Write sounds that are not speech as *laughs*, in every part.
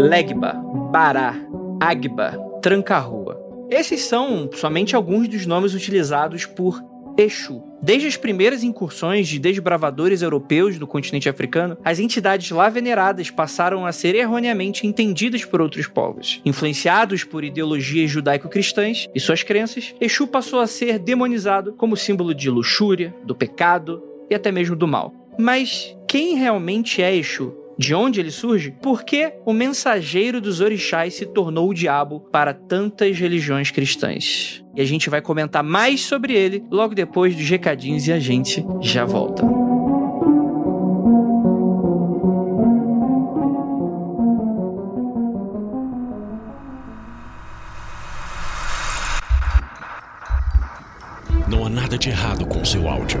Legba, Bará, Agba, Tranca-Rua. Esses são somente alguns dos nomes utilizados por Exu. Desde as primeiras incursões de desbravadores europeus do continente africano, as entidades lá veneradas passaram a ser erroneamente entendidas por outros povos. Influenciados por ideologias judaico-cristãs e suas crenças, Exu passou a ser demonizado como símbolo de luxúria, do pecado e até mesmo do mal. Mas quem realmente é Exu? De onde ele surge? Por que o mensageiro dos orixás se tornou o diabo para tantas religiões cristãs? E a gente vai comentar mais sobre ele logo depois dos recadinhos e a gente já volta. Não há nada de errado com seu áudio.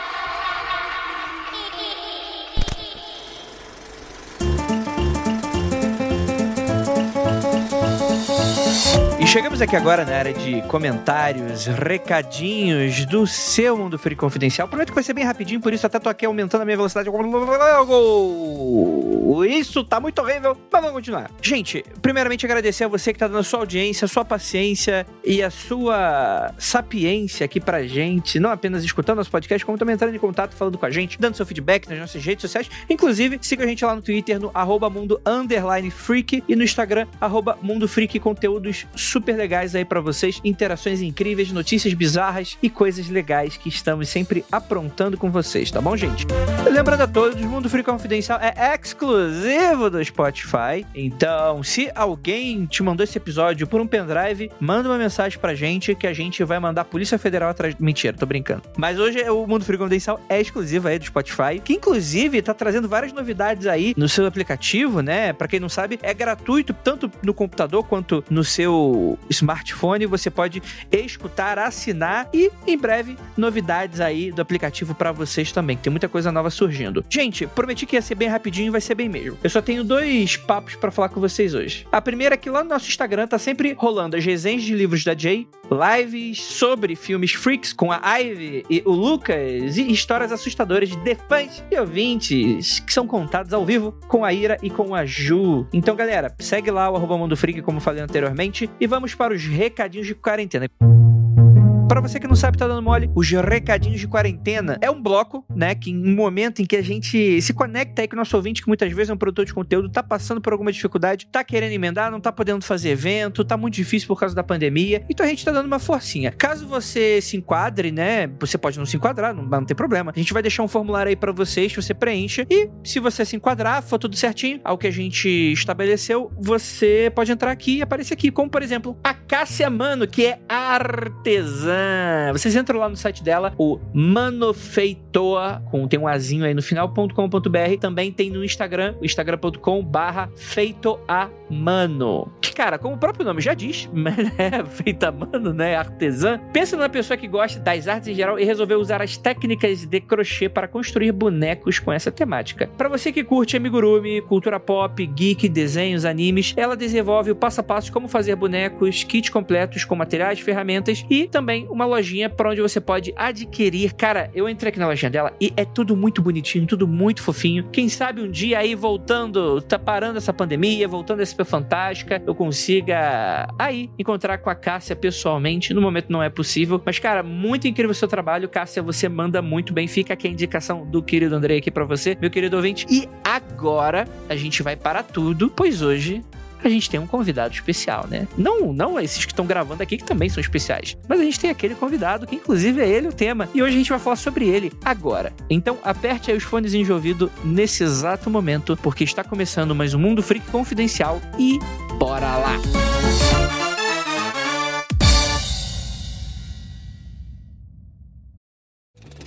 Chegamos aqui agora na área de comentários, recadinhos do seu Mundo Free Confidencial. Prometo que vai ser bem rapidinho, por isso até tô aqui aumentando a minha velocidade. Isso tá muito horrível, mas vamos continuar. Gente, primeiramente agradecer a você que tá dando sua audiência, sua paciência e a sua sapiência aqui pra gente, não apenas escutando nosso podcast, como também entrando em contato, falando com a gente, dando seu feedback nas nossas redes sociais. Inclusive, siga a gente lá no Twitter, no arroba mundo freak e no Instagram, arroba mundo freak, conteúdos super super legais aí para vocês, interações incríveis, notícias bizarras e coisas legais que estamos sempre aprontando com vocês, tá bom, gente? Lembrando a todos, o Mundo Free Confidencial é exclusivo do Spotify. Então, se alguém te mandou esse episódio por um pendrive, manda uma mensagem pra gente que a gente vai mandar a Polícia Federal atrás. Mentira, tô brincando. Mas hoje o Mundo Free Confidencial é exclusivo aí do Spotify, que inclusive tá trazendo várias novidades aí no seu aplicativo, né? Para quem não sabe, é gratuito tanto no computador quanto no seu smartphone, você pode escutar, assinar e em breve novidades aí do aplicativo para vocês também, que tem muita coisa nova surgindo. Gente, prometi que ia ser bem rapidinho vai ser bem mesmo. Eu só tenho dois papos para falar com vocês hoje. A primeira é que lá no nosso Instagram tá sempre rolando as resenhas de livros da Jay, lives sobre filmes freaks com a Ivy e o Lucas e histórias assustadoras de fãs e ouvintes que são contados ao vivo com a Ira e com a Ju. Então, galera, segue lá o arroba Mundo Freak, como falei anteriormente, e vamos para os recadinhos de quarentena. Para você que não sabe, tá dando mole, os recadinhos de quarentena é um bloco, né? Que em um momento em que a gente se conecta aí com o nosso ouvinte, que muitas vezes é um produtor de conteúdo, tá passando por alguma dificuldade, tá querendo emendar, não tá podendo fazer evento, tá muito difícil por causa da pandemia. Então a gente tá dando uma forcinha. Caso você se enquadre, né? Você pode não se enquadrar, não, não tem problema. A gente vai deixar um formulário aí para vocês, você preenche. E se você se enquadrar, for tudo certinho, ao que a gente estabeleceu, você pode entrar aqui e aparecer aqui. Como, por exemplo, a Cássia Mano, que é artesã vocês entram lá no site dela, o Manofeitoa, com, tem um azinho aí no final.com.br. Também tem no Instagram, instagram.com barra feitoamano. Cara, como o próprio nome já diz, *laughs* é feita mano, né? Artesã. Pensa numa pessoa que gosta das artes em geral e resolveu usar as técnicas de crochê para construir bonecos com essa temática. Para você que curte amigurumi, cultura pop, geek, desenhos, animes, ela desenvolve o passo a passo de como fazer bonecos, kits completos com materiais, ferramentas e também uma lojinha para onde você pode adquirir. Cara, eu entrei aqui na lojinha dela e é tudo muito bonitinho, tudo muito fofinho. Quem sabe um dia aí voltando, tá parando essa pandemia, voltando a SP Fantástica, eu consiga aí encontrar com a Cássia pessoalmente. No momento não é possível, mas cara, muito incrível o seu trabalho, Cássia, você manda muito bem. Fica aqui a indicação do querido Andrei aqui para você, meu querido ouvinte. E agora a gente vai para tudo, pois hoje a gente tem um convidado especial, né? Não, não esses que estão gravando aqui, que também são especiais. Mas a gente tem aquele convidado, que inclusive é ele o tema. E hoje a gente vai falar sobre ele agora. Então aperte aí os fones de ouvido nesse exato momento, porque está começando mais um Mundo Freak Confidencial e bora lá!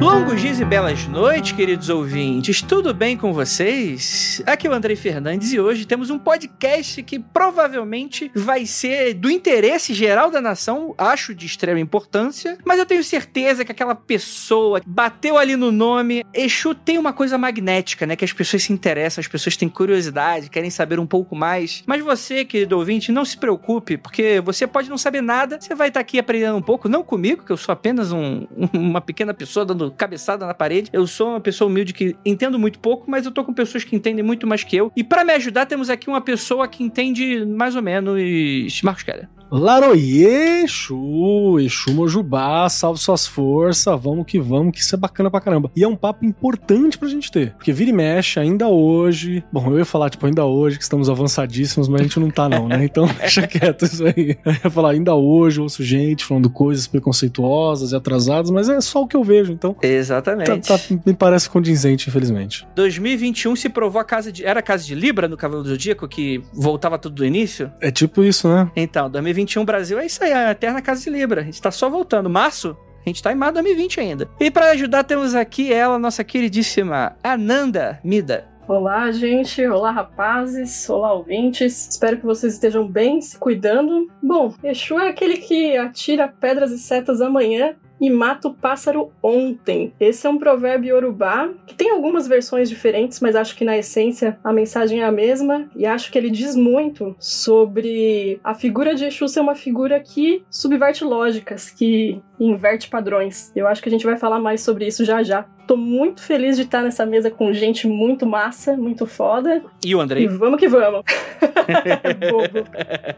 Longos dias e belas noites, queridos ouvintes. Tudo bem com vocês? Aqui é o Andrei Fernandes e hoje temos um podcast que provavelmente vai ser do interesse geral da nação, acho de extrema importância, mas eu tenho certeza que aquela pessoa bateu ali no nome. Exu tem uma coisa magnética, né? Que as pessoas se interessam, as pessoas têm curiosidade, querem saber um pouco mais. Mas você, querido ouvinte, não se preocupe, porque você pode não saber nada, você vai estar aqui aprendendo um pouco, não comigo, que eu sou apenas um, *laughs* uma pequena pessoa dando cabeçada na parede. Eu sou uma pessoa humilde que entendo muito pouco, mas eu tô com pessoas que entendem muito mais que eu. E para me ajudar, temos aqui uma pessoa que entende mais ou menos Marcos Keller. Laroie, Exu, Exu Mojubá, salve suas forças, vamos que vamos, que isso é bacana pra caramba. E é um papo importante pra gente ter, porque vira e mexe, ainda hoje, bom, eu ia falar, tipo, ainda hoje, que estamos avançadíssimos, mas a gente não tá não, né? Então *laughs* deixa quieto isso aí. Eu ia falar, ainda hoje, ouço gente falando coisas preconceituosas e atrasadas, mas é só o que eu vejo, então... Exatamente. Tá, tá, me parece condizente, infelizmente. 2021 se provou a casa de... Era a casa de Libra no Cavalo do Zodíaco, que voltava tudo do início? É tipo isso, né? Então, 2021 2021 Brasil é isso aí, a eterna casa de Libra. A gente tá só voltando. Março, a gente tá em março 2020 ainda. E para ajudar, temos aqui ela, nossa queridíssima Ananda Mida. Olá, gente. Olá, rapazes. Olá, ouvintes. Espero que vocês estejam bem, se cuidando. Bom, Exu é aquele que atira pedras e setas amanhã e mata o pássaro ontem. Esse é um provérbio yorubá que tem algumas versões diferentes, mas acho que na essência a mensagem é a mesma e acho que ele diz muito sobre a figura de Exu ser uma figura que subverte lógicas, que inverte padrões. Eu acho que a gente vai falar mais sobre isso já já. Tô muito feliz de estar nessa mesa com gente muito massa, muito foda. E o Andrei? E vamos que vamos. *laughs* Bobo.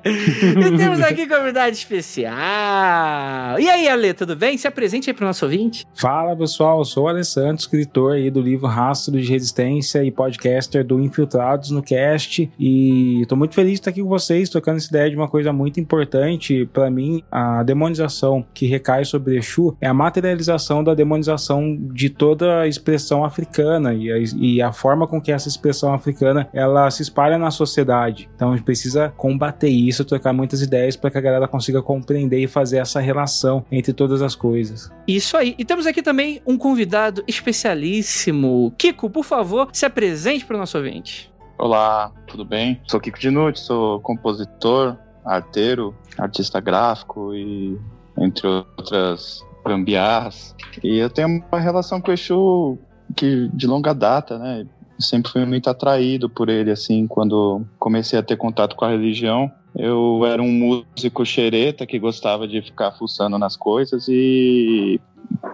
e temos aqui convidado especial. E aí, Ale, tudo bem? Se apresente aí pro nosso ouvinte. Fala, pessoal. Eu sou o Alessandro, escritor aí do livro Rastro de Resistência e podcaster do Infiltrados no Cast. E tô muito feliz de estar aqui com vocês, tocando essa ideia de uma coisa muito importante para mim. A demonização que recai sobre Exu é a materialização da demonização de toda a expressão africana e a, e a forma com que essa expressão africana ela se espalha na sociedade. Então a gente precisa combater isso, trocar muitas ideias para que a galera consiga compreender e fazer essa relação entre todas as coisas. Isso aí. E temos aqui também um convidado especialíssimo. Kiko, por favor, se apresente para o nosso ouvinte. Olá, tudo bem? Sou Kiko Dinucci, sou compositor, arteiro, artista gráfico e entre outras gambiarras. E eu tenho uma relação com o Exu que de longa data, né? Sempre fui muito atraído por ele, assim, quando comecei a ter contato com a religião. Eu era um músico xereta que gostava de ficar fuçando nas coisas e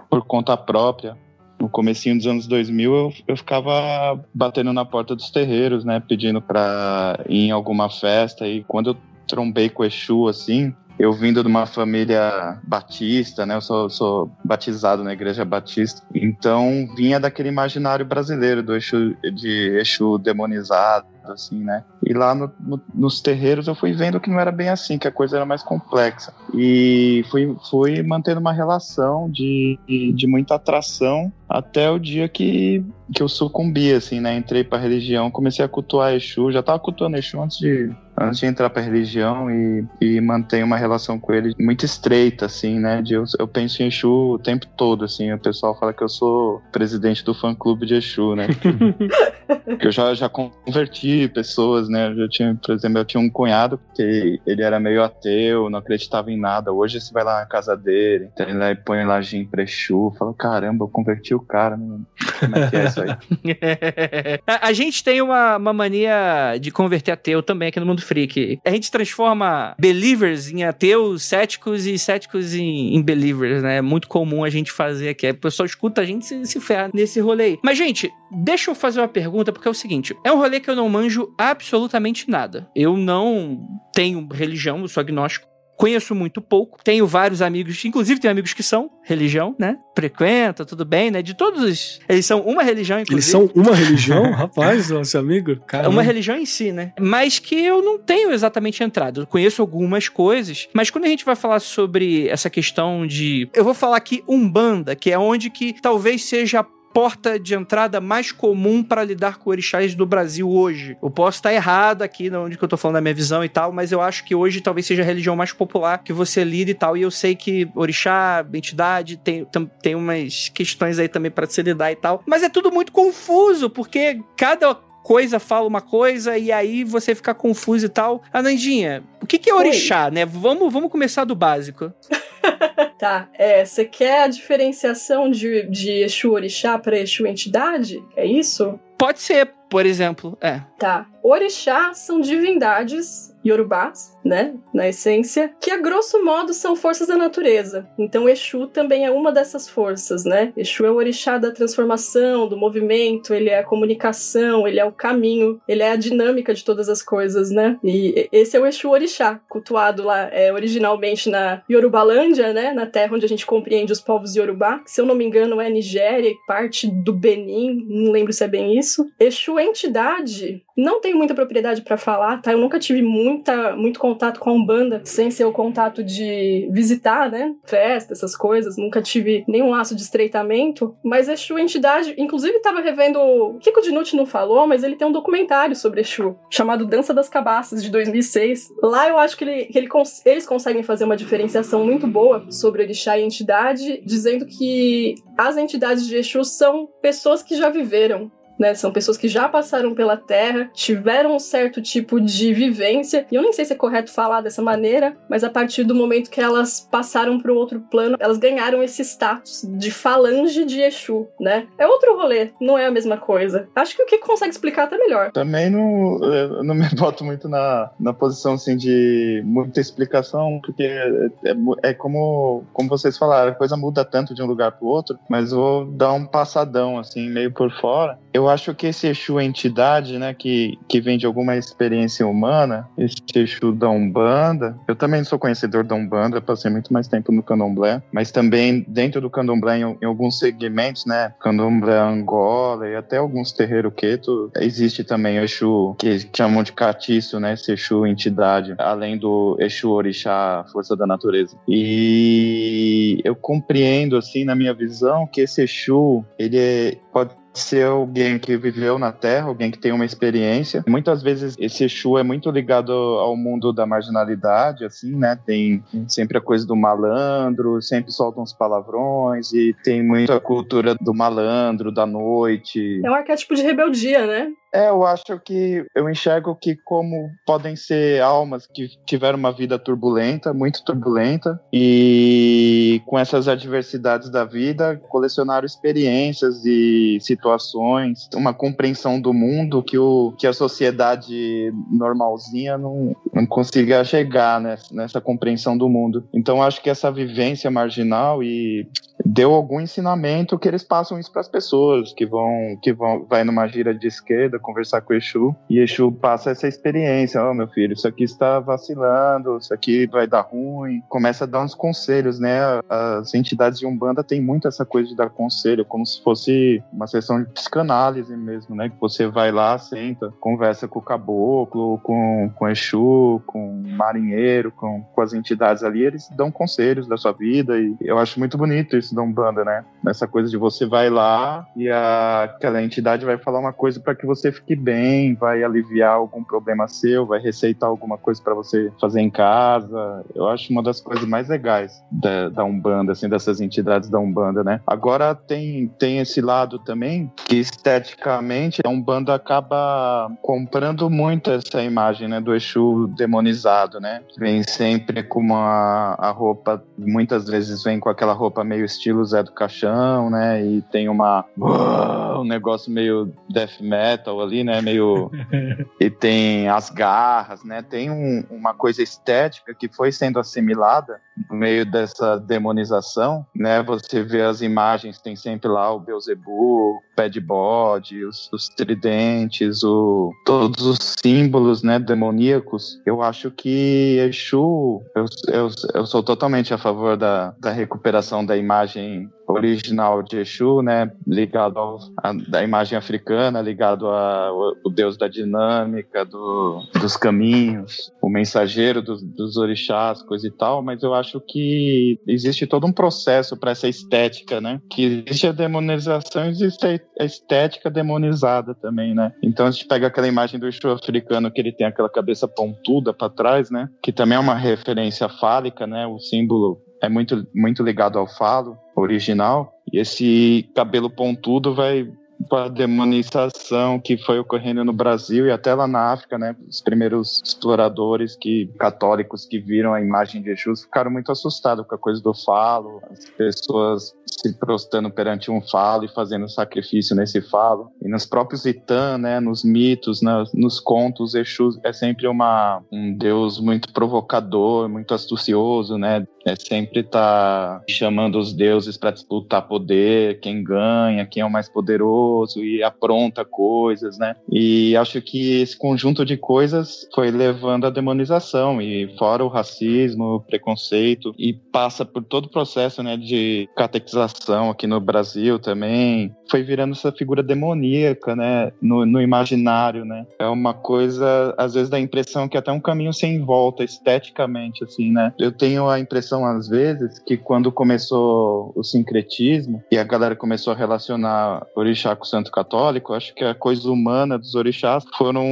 por conta própria, no comecinho dos anos 2000, eu, eu ficava batendo na porta dos terreiros, né, pedindo para ir em alguma festa e quando eu trombei com o Exu, assim, eu vindo de uma família batista, né? Eu sou, sou, batizado na igreja batista. Então, vinha daquele imaginário brasileiro do Exu, de demonizado, assim, né? E lá no, no, nos terreiros eu fui vendo que não era bem assim, que a coisa era mais complexa. E fui, fui mantendo uma relação de, de, de muita atração até o dia que, que eu sucumbi, assim, né? Entrei pra religião, comecei a cultuar Exu, já tava cultuando Exu antes de, antes de entrar pra religião e, e mantenho uma relação com ele muito estreita, assim, né? De eu, eu penso em Exu o tempo todo, assim. O pessoal fala que eu sou presidente do fã-clube de Exu, né? *laughs* que eu já, já converti pessoas, né? Eu já tinha, por exemplo, eu tinha um cunhado que ele era meio ateu, não acreditava em nada. Hoje você vai lá na casa dele, então ele põe lá Jim pra Exu, fala, caramba, eu converti o cara, mano. Como é que é isso aí? *laughs* a, a gente tem uma, uma mania de converter ateu também aqui no Mundo Freak. A gente transforma believers em ateus, céticos e céticos em, em believers, né? É muito comum a gente fazer aqui. O pessoal escuta a gente se, se ferra nesse rolê aí. Mas, gente, deixa eu fazer uma pergunta, porque é o seguinte: é um rolê que eu não manjo absolutamente nada. Eu não tenho religião, eu sou agnóstico. Conheço muito pouco. Tenho vários amigos, inclusive tenho amigos que são religião, né? Frequenta, tudo bem, né? De todos os. Eles são uma religião, inclusive. Eles são uma religião? *laughs* Rapaz, nosso amigo. Caramba. Uma religião em si, né? Mas que eu não tenho exatamente entrado. Eu conheço algumas coisas, mas quando a gente vai falar sobre essa questão de. Eu vou falar aqui Umbanda, que é onde que talvez seja a porta de entrada mais comum para lidar com orixás do Brasil hoje. Eu posso estar errado aqui onde que eu tô falando da minha visão e tal, mas eu acho que hoje talvez seja a religião mais popular que você lida e tal. E eu sei que orixá, entidade, tem, tem umas questões aí também para se lidar e tal. Mas é tudo muito confuso, porque cada coisa fala uma coisa e aí você fica confuso e tal. Anandinha, o que, que é orixá, Oi. né? Vamos, vamos começar do básico. *laughs* *laughs* tá, é, você quer a diferenciação de, de Exu Orixá para Exu Entidade? É isso? Pode ser, por exemplo, é. Tá. Orixá são divindades yorubás, né, na essência, que a grosso modo são forças da natureza. Então Exu também é uma dessas forças, né? Exu é o orixá da transformação, do movimento, ele é a comunicação, ele é o caminho, ele é a dinâmica de todas as coisas, né? E esse é o Exu orixá, cultuado lá é, originalmente na Yorubalândia, né, na terra onde a gente compreende os povos Yorubá, que se eu não me engano é Nigéria e parte do Benin, não lembro se é bem isso. Exu é entidade não tenho muita propriedade para falar, tá? Eu nunca tive muita, muito contato com a Umbanda, sem ser o contato de visitar, né? Festa, essas coisas. Nunca tive nenhum laço de estreitamento. Mas Exu entidade, inclusive estava revendo. O Kiko Dinucci não falou, mas ele tem um documentário sobre Exu, chamado Dança das Cabaças, de 2006. Lá eu acho que, ele, que ele, eles conseguem fazer uma diferenciação muito boa sobre orixá e entidade, dizendo que as entidades de Exu são pessoas que já viveram, né? São pessoas que já passaram pela Terra, tiveram um certo tipo de vivência, e eu nem sei se é correto falar dessa maneira, mas a partir do momento que elas passaram para o outro plano, elas ganharam esse status de falange de Exu, né? É outro rolê, não é a mesma coisa. Acho que o que consegue explicar até melhor. Também não, não me *laughs* boto muito na, na posição assim de muita explicação, porque é, é, é como, como vocês falaram, a coisa muda tanto de um lugar para o outro, mas vou dar um passadão assim, meio por fora. Eu acho que esse Exu é entidade, né, que, que vem de alguma experiência humana, esse Exu da Umbanda, eu também sou conhecedor da Umbanda, passei muito mais tempo no Candomblé, mas também dentro do Candomblé, em, em alguns segmentos, né, Candomblé Angola e até alguns terreiros queto, existe também o Exu que chamam de catiço, né, esse Exu entidade, além do Exu Orixá, força da natureza. E eu compreendo, assim, na minha visão, que esse Exu, ele é, pode ser alguém que viveu na Terra, alguém que tem uma experiência. Muitas vezes esse Exu é muito ligado ao mundo da marginalidade, assim, né? Tem sempre a coisa do malandro, sempre soltam uns palavrões e tem muita cultura do malandro, da noite. É um arquétipo de rebeldia, né? É, eu acho que eu enxergo que como podem ser almas que tiveram uma vida turbulenta, muito turbulenta, e com essas adversidades da vida, colecionaram experiências e situações, uma compreensão do mundo que, o, que a sociedade normalzinha não, não consiga chegar nessa, nessa compreensão do mundo. Então acho que essa vivência marginal e deu algum ensinamento que eles passam isso para as pessoas que vão que vão vai numa gira de esquerda conversar com o Exu e Exu passa essa experiência, ó oh, meu filho, isso aqui está vacilando, isso aqui vai dar ruim, começa a dar uns conselhos, né? As entidades de Umbanda têm muito essa coisa de dar conselho, como se fosse uma sessão de psicanálise mesmo, né? Que você vai lá, senta, conversa com o caboclo, com com Exu, com o marinheiro, com, com as entidades ali, eles dão conselhos da sua vida e eu acho muito bonito isso da Umbanda, né? Nessa coisa de você vai lá e a, aquela entidade vai falar uma coisa para que você fique bem, vai aliviar algum problema seu, vai receitar alguma coisa para você fazer em casa. Eu acho uma das coisas mais legais da, da Umbanda, assim, dessas entidades da Umbanda, né? Agora tem, tem esse lado também que esteticamente a Umbanda acaba comprando muito essa imagem, né, do Exu demonizado, né? Vem sempre com uma a roupa, muitas vezes vem com aquela roupa meio estilo Zé do Caixão, né? E tem uma um negócio meio death metal ali, né? Meio *laughs* e tem as garras, né? Tem um, uma coisa estética que foi sendo assimilada no meio dessa demonização, né? Você vê as imagens, tem sempre lá o Beelzebub, pé de bode, os, os tridentes, o, todos os símbolos, né, demoníacos. Eu acho que Exu, eu, eu, eu sou totalmente a favor da, da recuperação da imagem original de Exu, né, ligado ao, da imagem africana, ligado ao deus da dinâmica, do, dos caminhos, o mensageiro dos, dos orixás, coisa e tal, mas eu acho que existe todo um processo para essa estética, né, que existe a demonização, existe a estética demonizada também, né, então a gente pega aquela imagem do Exu africano que ele tem aquela cabeça pontuda para trás, né, que também é uma referência fálica, né, o símbolo é muito, muito ligado ao falo original, e esse cabelo pontudo vai para a demonização que foi ocorrendo no Brasil e até lá na África, né? Os primeiros exploradores que católicos que viram a imagem de Jesus ficaram muito assustados com a coisa do falo, as pessoas se prostrando perante um falo e fazendo sacrifício nesse falo. E nos próprios Itã, né, nos mitos, nos, contos, Exu é sempre uma, um deus muito provocador, muito astucioso, né? É sempre tá chamando os deuses para disputar poder, quem ganha, quem é o mais poderoso e apronta coisas, né? E acho que esse conjunto de coisas foi levando à demonização e fora o racismo, o preconceito e passa por todo o processo, né, de catequização aqui no Brasil também, foi virando essa figura demoníaca, né, no, no imaginário, né? É uma coisa, às vezes dá a impressão que é até um caminho sem volta esteticamente, assim, né? Eu tenho a impressão às vezes que quando começou o sincretismo e a galera começou a relacionar orixá com o santo católico, acho que a coisa humana dos orixás foram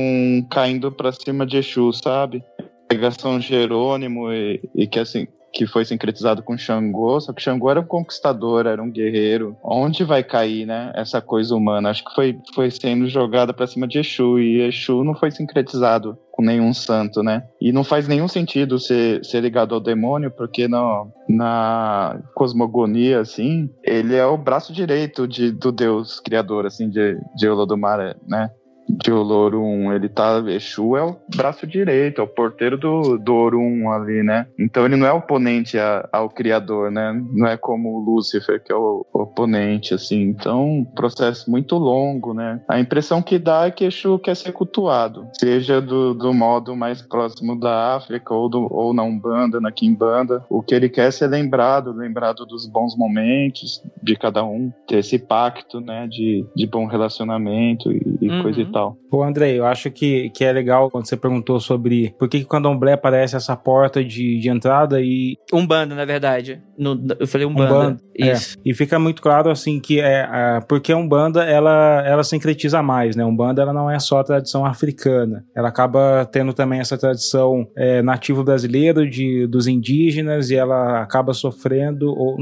caindo para cima de Exu, sabe? Pegar São Jerônimo e, e que assim que foi sincretizado com Xangô, só que Xangô era um conquistador, era um guerreiro. Onde vai cair, né, essa coisa humana? Acho que foi, foi sendo jogada para cima de Exu, e Exu não foi sincretizado com nenhum santo, né? E não faz nenhum sentido ser, ser ligado ao demônio, porque no, na cosmogonia, assim, ele é o braço direito de, do deus criador, assim, de, de Olodumare, né? De Olorum, ele tá. Exu é o braço direito, é o porteiro do, do Orum ali, né? Então ele não é oponente a, ao criador, né? Não é como o Lúcifer, que é o, o oponente, assim. Então, um processo muito longo, né? A impressão que dá é que Exu quer ser cultuado, seja do, do modo mais próximo da África ou, do, ou na Umbanda, na Kimbanda. O que ele quer é ser lembrado, lembrado dos bons momentos de cada um, ter esse pacto, né? De, de bom relacionamento e, e Uhum. coisa e tal. Pô, Andrei, eu acho que, que é legal quando você perguntou sobre por que, que o candomblé parece essa porta de, de entrada e, Umbanda, na verdade. No- eu falei Umbanda. Umbanda, é. Isso. e fica muito claro assim que é a, porque a Umbanda ela, ela sincretiza mais, né? Umbanda ela não é só a tradição africana, ela acaba tendo também essa tradição é, nativo brasileira de, dos indígenas e ela acaba sofrendo, ou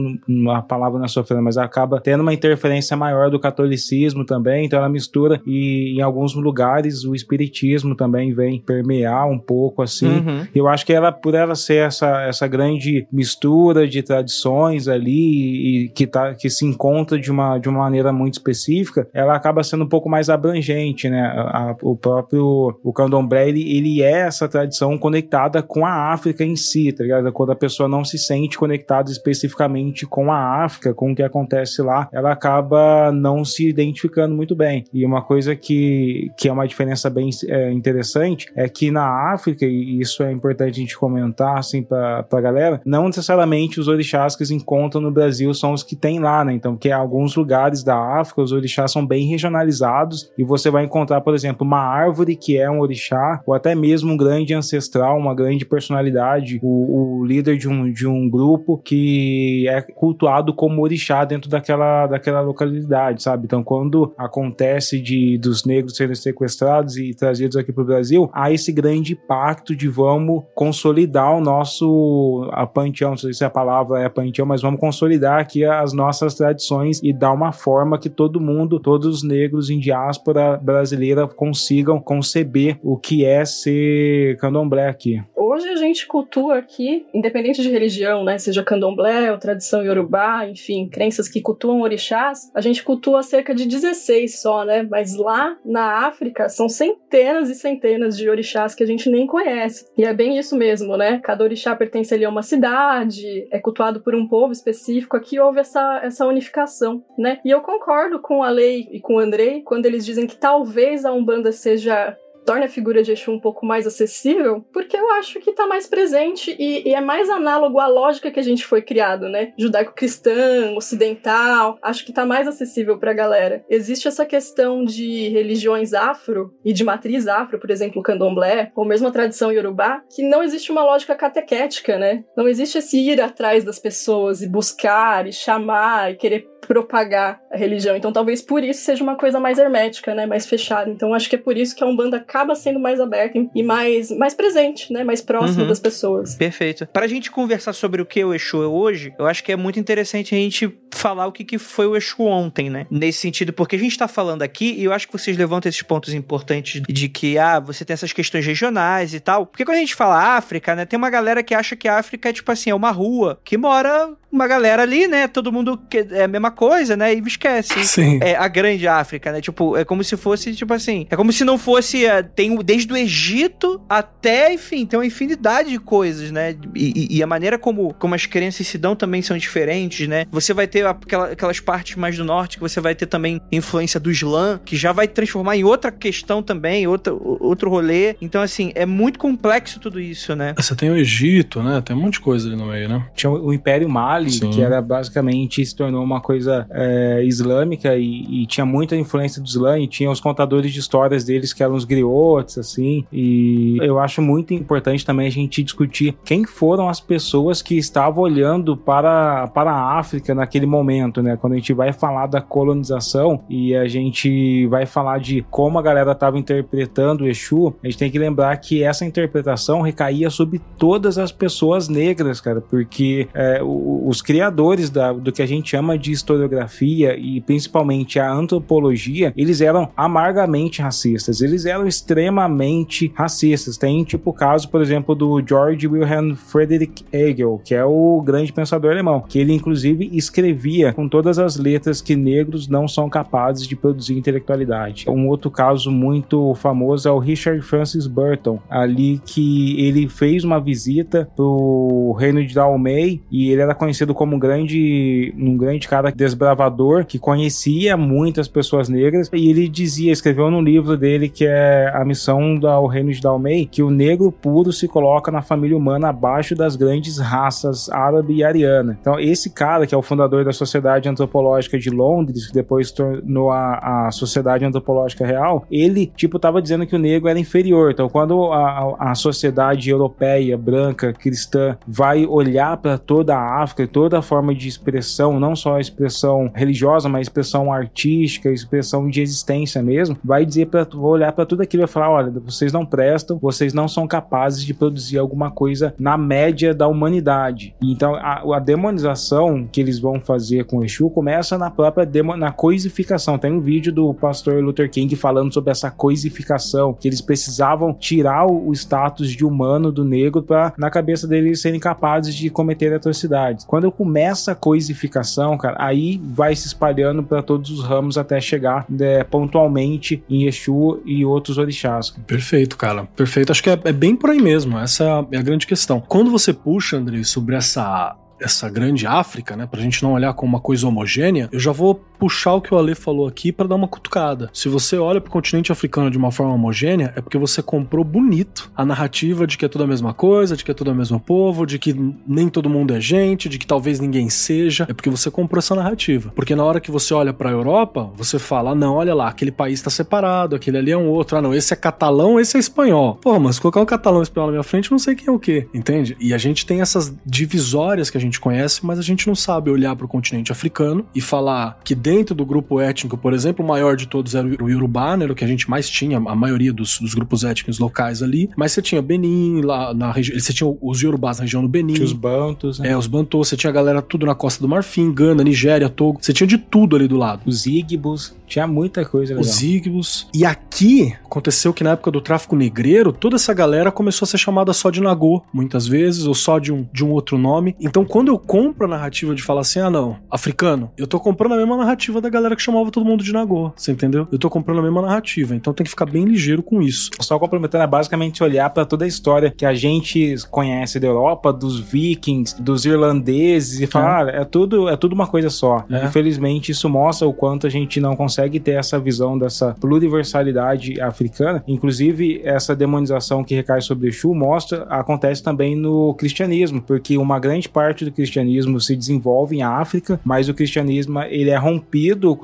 a palavra não é sofrendo, mas acaba tendo uma interferência maior do catolicismo também, então ela mistura e em alguns lugares o espiritismo também vem permear um pouco assim. Uhum. Eu acho que ela, por ela ser essa, essa grande mistura de tradições ali e que, tá, que se encontra de uma, de uma maneira muito específica, ela acaba sendo um pouco mais abrangente, né? A- a- o próprio o candomblé, ele, ele é essa tradição conectada com a África em si, tá ligado? Quando a pessoa não se sente conectada especificamente com a África, com o que acontece lá, ela acaba não se identificando muito bem. E uma coisa que, que é uma diferença bem é, interessante é que na África, e isso é importante a gente comentar assim pra, pra galera, não necessariamente os orixás que se encontram no Brasil são os que tem lá, né? Então, porque em alguns lugares da África os orixás são bem regionalizados e você vai encontrar, por exemplo, uma árvore que é um orixá, ou até mesmo um grande ancestral, uma grande personalidade, o, o líder de um, de um grupo que é cultuado como orixá dentro daquela, daquela localidade, sabe? Então, quando acontece de dos negros serem sequestrados e trazidos aqui para o Brasil, há esse grande pacto de vamos consolidar o nosso a panteão, não sei se a palavra é panteão, mas vamos consolidar aqui as nossas tradições e dar uma forma que todo mundo, todos os negros em diáspora brasileira consigam conceber o que é ser candomblé aqui. Hoje a gente cultua aqui, independente de religião, né? Seja candomblé ou tradição yorubá, enfim, crenças que cultuam orixás, a gente cultua cerca de 16 só, né? Mas lá na África são centenas e centenas de orixás que a gente nem conhece. E é bem isso mesmo, né? Cada orixá pertence ali a uma cidade, é cultuado por um povo específico. Aqui houve essa, essa unificação, né? E eu concordo com a Lei e com o Andrei quando eles dizem que talvez a Umbanda seja torna a figura de Exu um pouco mais acessível, porque eu acho que tá mais presente e, e é mais análogo à lógica que a gente foi criado, né? Judaico-cristã, ocidental, acho que tá mais acessível pra galera. Existe essa questão de religiões afro e de matriz afro, por exemplo, o candomblé, ou mesmo a tradição iorubá, que não existe uma lógica catequética, né? Não existe esse ir atrás das pessoas e buscar e chamar e querer propagar a religião. Então talvez por isso seja uma coisa mais hermética, né, mais fechada. Então acho que é por isso que a Umbanda acaba sendo mais aberta e mais, mais presente, né, mais próximo uhum. das pessoas. Perfeito. Para a gente conversar sobre o que o Exu é hoje, eu acho que é muito interessante a gente falar o que, que foi o Exu ontem, né? Nesse sentido, porque a gente tá falando aqui e eu acho que vocês levantam esses pontos importantes de que, ah, você tem essas questões regionais e tal. Porque quando a gente fala África, né, tem uma galera que acha que a África é tipo assim, é uma rua que mora uma galera ali, né? Todo mundo que é a mesma coisa, né? E esquece. Sim. É a grande África, né? Tipo, é como se fosse, tipo assim, é como se não fosse, é, tem desde o Egito até, enfim, tem uma infinidade de coisas, né? E, e, a maneira como, como as crenças se dão também são diferentes, né? Você vai ter aquela, aquelas partes mais do norte que você vai ter também influência do Islã, que já vai transformar em outra questão também, outra, outro rolê. Então, assim, é muito complexo tudo isso, né? Você tem o Egito, né? Tem um monte de coisa ali no meio, né? Tinha o Império Mali, Sim. que era basicamente se tornou uma coisa é, islâmica e, e, tinha muita influência do Islã e tinha os contadores de histórias deles que eram os griotes, assim. E eu acho muito importante também a gente discutir quem foram as pessoas que estavam olhando para, para a África naquele momento, né? Quando a gente vai falar da colonização e a gente vai falar de como a galera estava interpretando o Exu, a gente tem que lembrar que essa interpretação recaía sobre todas as pessoas negras, cara, porque é, os criadores da, do que a gente chama de historiografia e principalmente a antropologia, eles eram amargamente racistas, eles eram extremamente racistas. Tem tipo o caso, por exemplo, do George Wilhelm Friedrich Hegel, que é o grande pensador alemão, que ele inclusive escrevia com todas as letras que negros não são capazes de produzir intelectualidade. Um outro caso muito famoso é o Richard Francis Burton, ali que ele fez uma visita pro reino de Dalmei e ele era conhecido como um grande, um grande cara desbravador que conhecia muitas pessoas negras e ele dizia, escreveu no livro dele que é a missão do reino de Dalmei, que o negro puro se coloca na família humana abaixo das grandes raças árabe e ariana. Então esse cara que é o fundador da Sociedade Antropológica de Londres, que depois tornou a, a Sociedade Antropológica Real, ele tipo tava dizendo que o negro era inferior. Então quando a, a sociedade europeia branca cristã vai olhar para toda a África, toda a forma de expressão, não só a expressão religiosa, mas a expressão artística, expressão de existência mesmo, vai dizer para olhar para tudo aquilo e falar, olha, vocês não prestam, vocês não são capazes de produzir alguma coisa na média da humanidade. Então a, a demonização que eles vão fazer com o Exu começa na própria demo, na coisificação. Tem um vídeo do pastor Luther King falando sobre essa coisificação, que eles precisavam tirar o, o status de humano do negro para na cabeça deles serem capazes de cometer atrocidades. Quando começa a coisificação, cara, aí vai se espalhando para todos os ramos até chegar né, pontualmente em Exu e outros orixás. Perfeito, cara. Perfeito. Acho que é, é bem por aí mesmo. Essa é a grande questão. Quando você puxa, André, sobre essa essa grande África, né, pra gente não olhar como uma coisa homogênea, eu já vou puxar o que o Ale falou aqui para dar uma cutucada. Se você olha pro continente africano de uma forma homogênea, é porque você comprou bonito a narrativa de que é tudo a mesma coisa, de que é tudo o mesmo povo, de que nem todo mundo é gente, de que talvez ninguém seja. É porque você comprou essa narrativa. Porque na hora que você olha pra Europa, você fala: ah, não, olha lá, aquele país tá separado, aquele ali é um outro. Ah, não, esse é catalão, esse é espanhol. Pô, mas colocar um catalão e espanhol na minha frente, não sei quem é o quê, entende? E a gente tem essas divisórias que a gente conhece, mas a gente não sabe olhar pro continente africano e falar que dentro do grupo étnico, por exemplo, o maior de todos era o Yorubá, né, era o que a gente mais tinha, a maioria dos, dos grupos étnicos locais ali, mas você tinha Benin, lá na região, você tinha os Yorubás na região do Benin. Tinha os Bantos, né? É, os Bantus, você tinha a galera tudo na Costa do Marfim, Gana, Nigéria, Togo, você tinha de tudo ali do lado. Os Igbos, tinha muita coisa legal. Os Igbos. E aqui aconteceu que na época do tráfico negreiro, toda essa galera começou a ser chamada só de Nagô, muitas vezes, ou só de um, de um outro nome. Então, quando eu compro a narrativa de falar assim, ah, não, africano, eu tô comprando a mesma narrativa da galera que chamava todo mundo de Nagô, você entendeu? Eu tô comprando a mesma narrativa, então tem que ficar bem ligeiro com isso. Só complementando, é basicamente olhar para toda a história que a gente conhece da Europa, dos vikings, dos irlandeses, e falar, ah, é tudo, é tudo uma coisa só. É. Infelizmente, isso mostra o quanto a gente não consegue ter essa visão dessa pluriversalidade africana. Inclusive, essa demonização que recai sobre Exu mostra, acontece também no cristianismo, porque uma grande parte do cristianismo se desenvolve em África, mas o cristianismo ele é rompido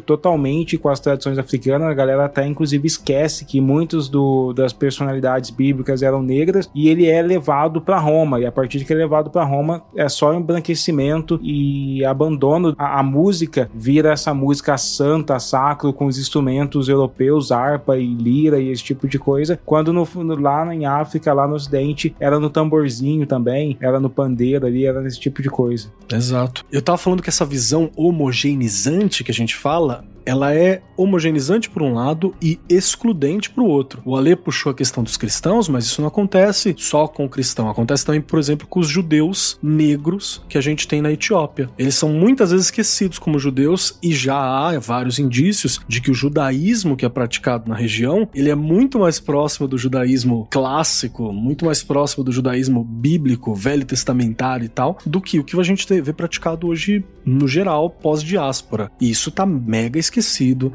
totalmente com as tradições africanas. A galera até inclusive esquece que muitos do, das personalidades bíblicas eram negras e ele é levado para Roma. E a partir de que é levado para Roma é só embranquecimento e abandono. A, a música vira essa música santa, sacro, com os instrumentos europeus, harpa e lira e esse tipo de coisa. Quando no- lá em África, lá no Ocidente, era no tamborzinho também, era no pandeiro ali, era nesse tipo de coisa. Exato. Eu tava falando que essa visão homogeneizante que a gente fala, ela é homogeneizante por um lado e excludente por outro. O Ale puxou a questão dos cristãos, mas isso não acontece só com o cristão. Acontece também, por exemplo, com os judeus negros que a gente tem na Etiópia. Eles são muitas vezes esquecidos como judeus e já há vários indícios de que o judaísmo que é praticado na região, ele é muito mais próximo do judaísmo clássico, muito mais próximo do judaísmo bíblico, velho testamentário e tal, do que o que a gente vê praticado hoje no geral pós-diáspora. E isso tá mega esquecido,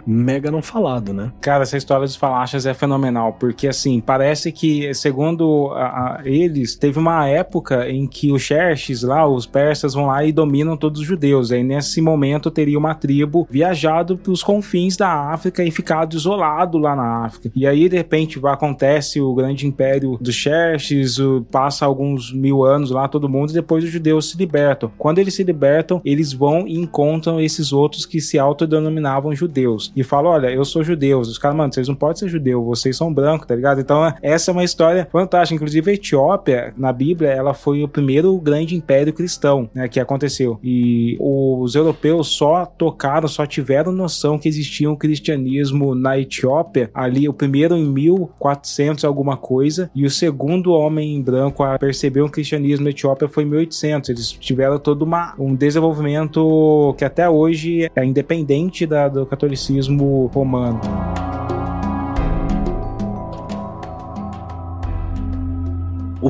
mega não falado, né? Cara, essa história dos falachas é fenomenal, porque assim, parece que, segundo a- a- eles, teve uma época em que os Xerxes lá, os persas, vão lá e dominam todos os judeus. Aí nesse momento teria uma tribo viajado pros confins da África e ficado isolado lá na África. E aí, de repente, acontece o grande império dos Xerxes, passa alguns mil anos lá, todo mundo, e depois os judeus se libertam. Quando eles se libertam, eles vão e encontram esses outros que se autodenominavam judeus. E falam: Olha, eu sou judeu. Os caras, mano, vocês não podem ser judeu, vocês são brancos, tá ligado? Então, essa é uma história fantástica. Inclusive, a Etiópia, na Bíblia, ela foi o primeiro grande império cristão né, que aconteceu. E os europeus só tocaram, só tiveram noção que existia um cristianismo na Etiópia, ali, o primeiro em 1400 alguma coisa, e o segundo homem branco a perceber um cristianismo na Etiópia foi em 1800. Eles tiveram todo uma, um desenvolvimento que até hoje é independente da, do catolicismo romano.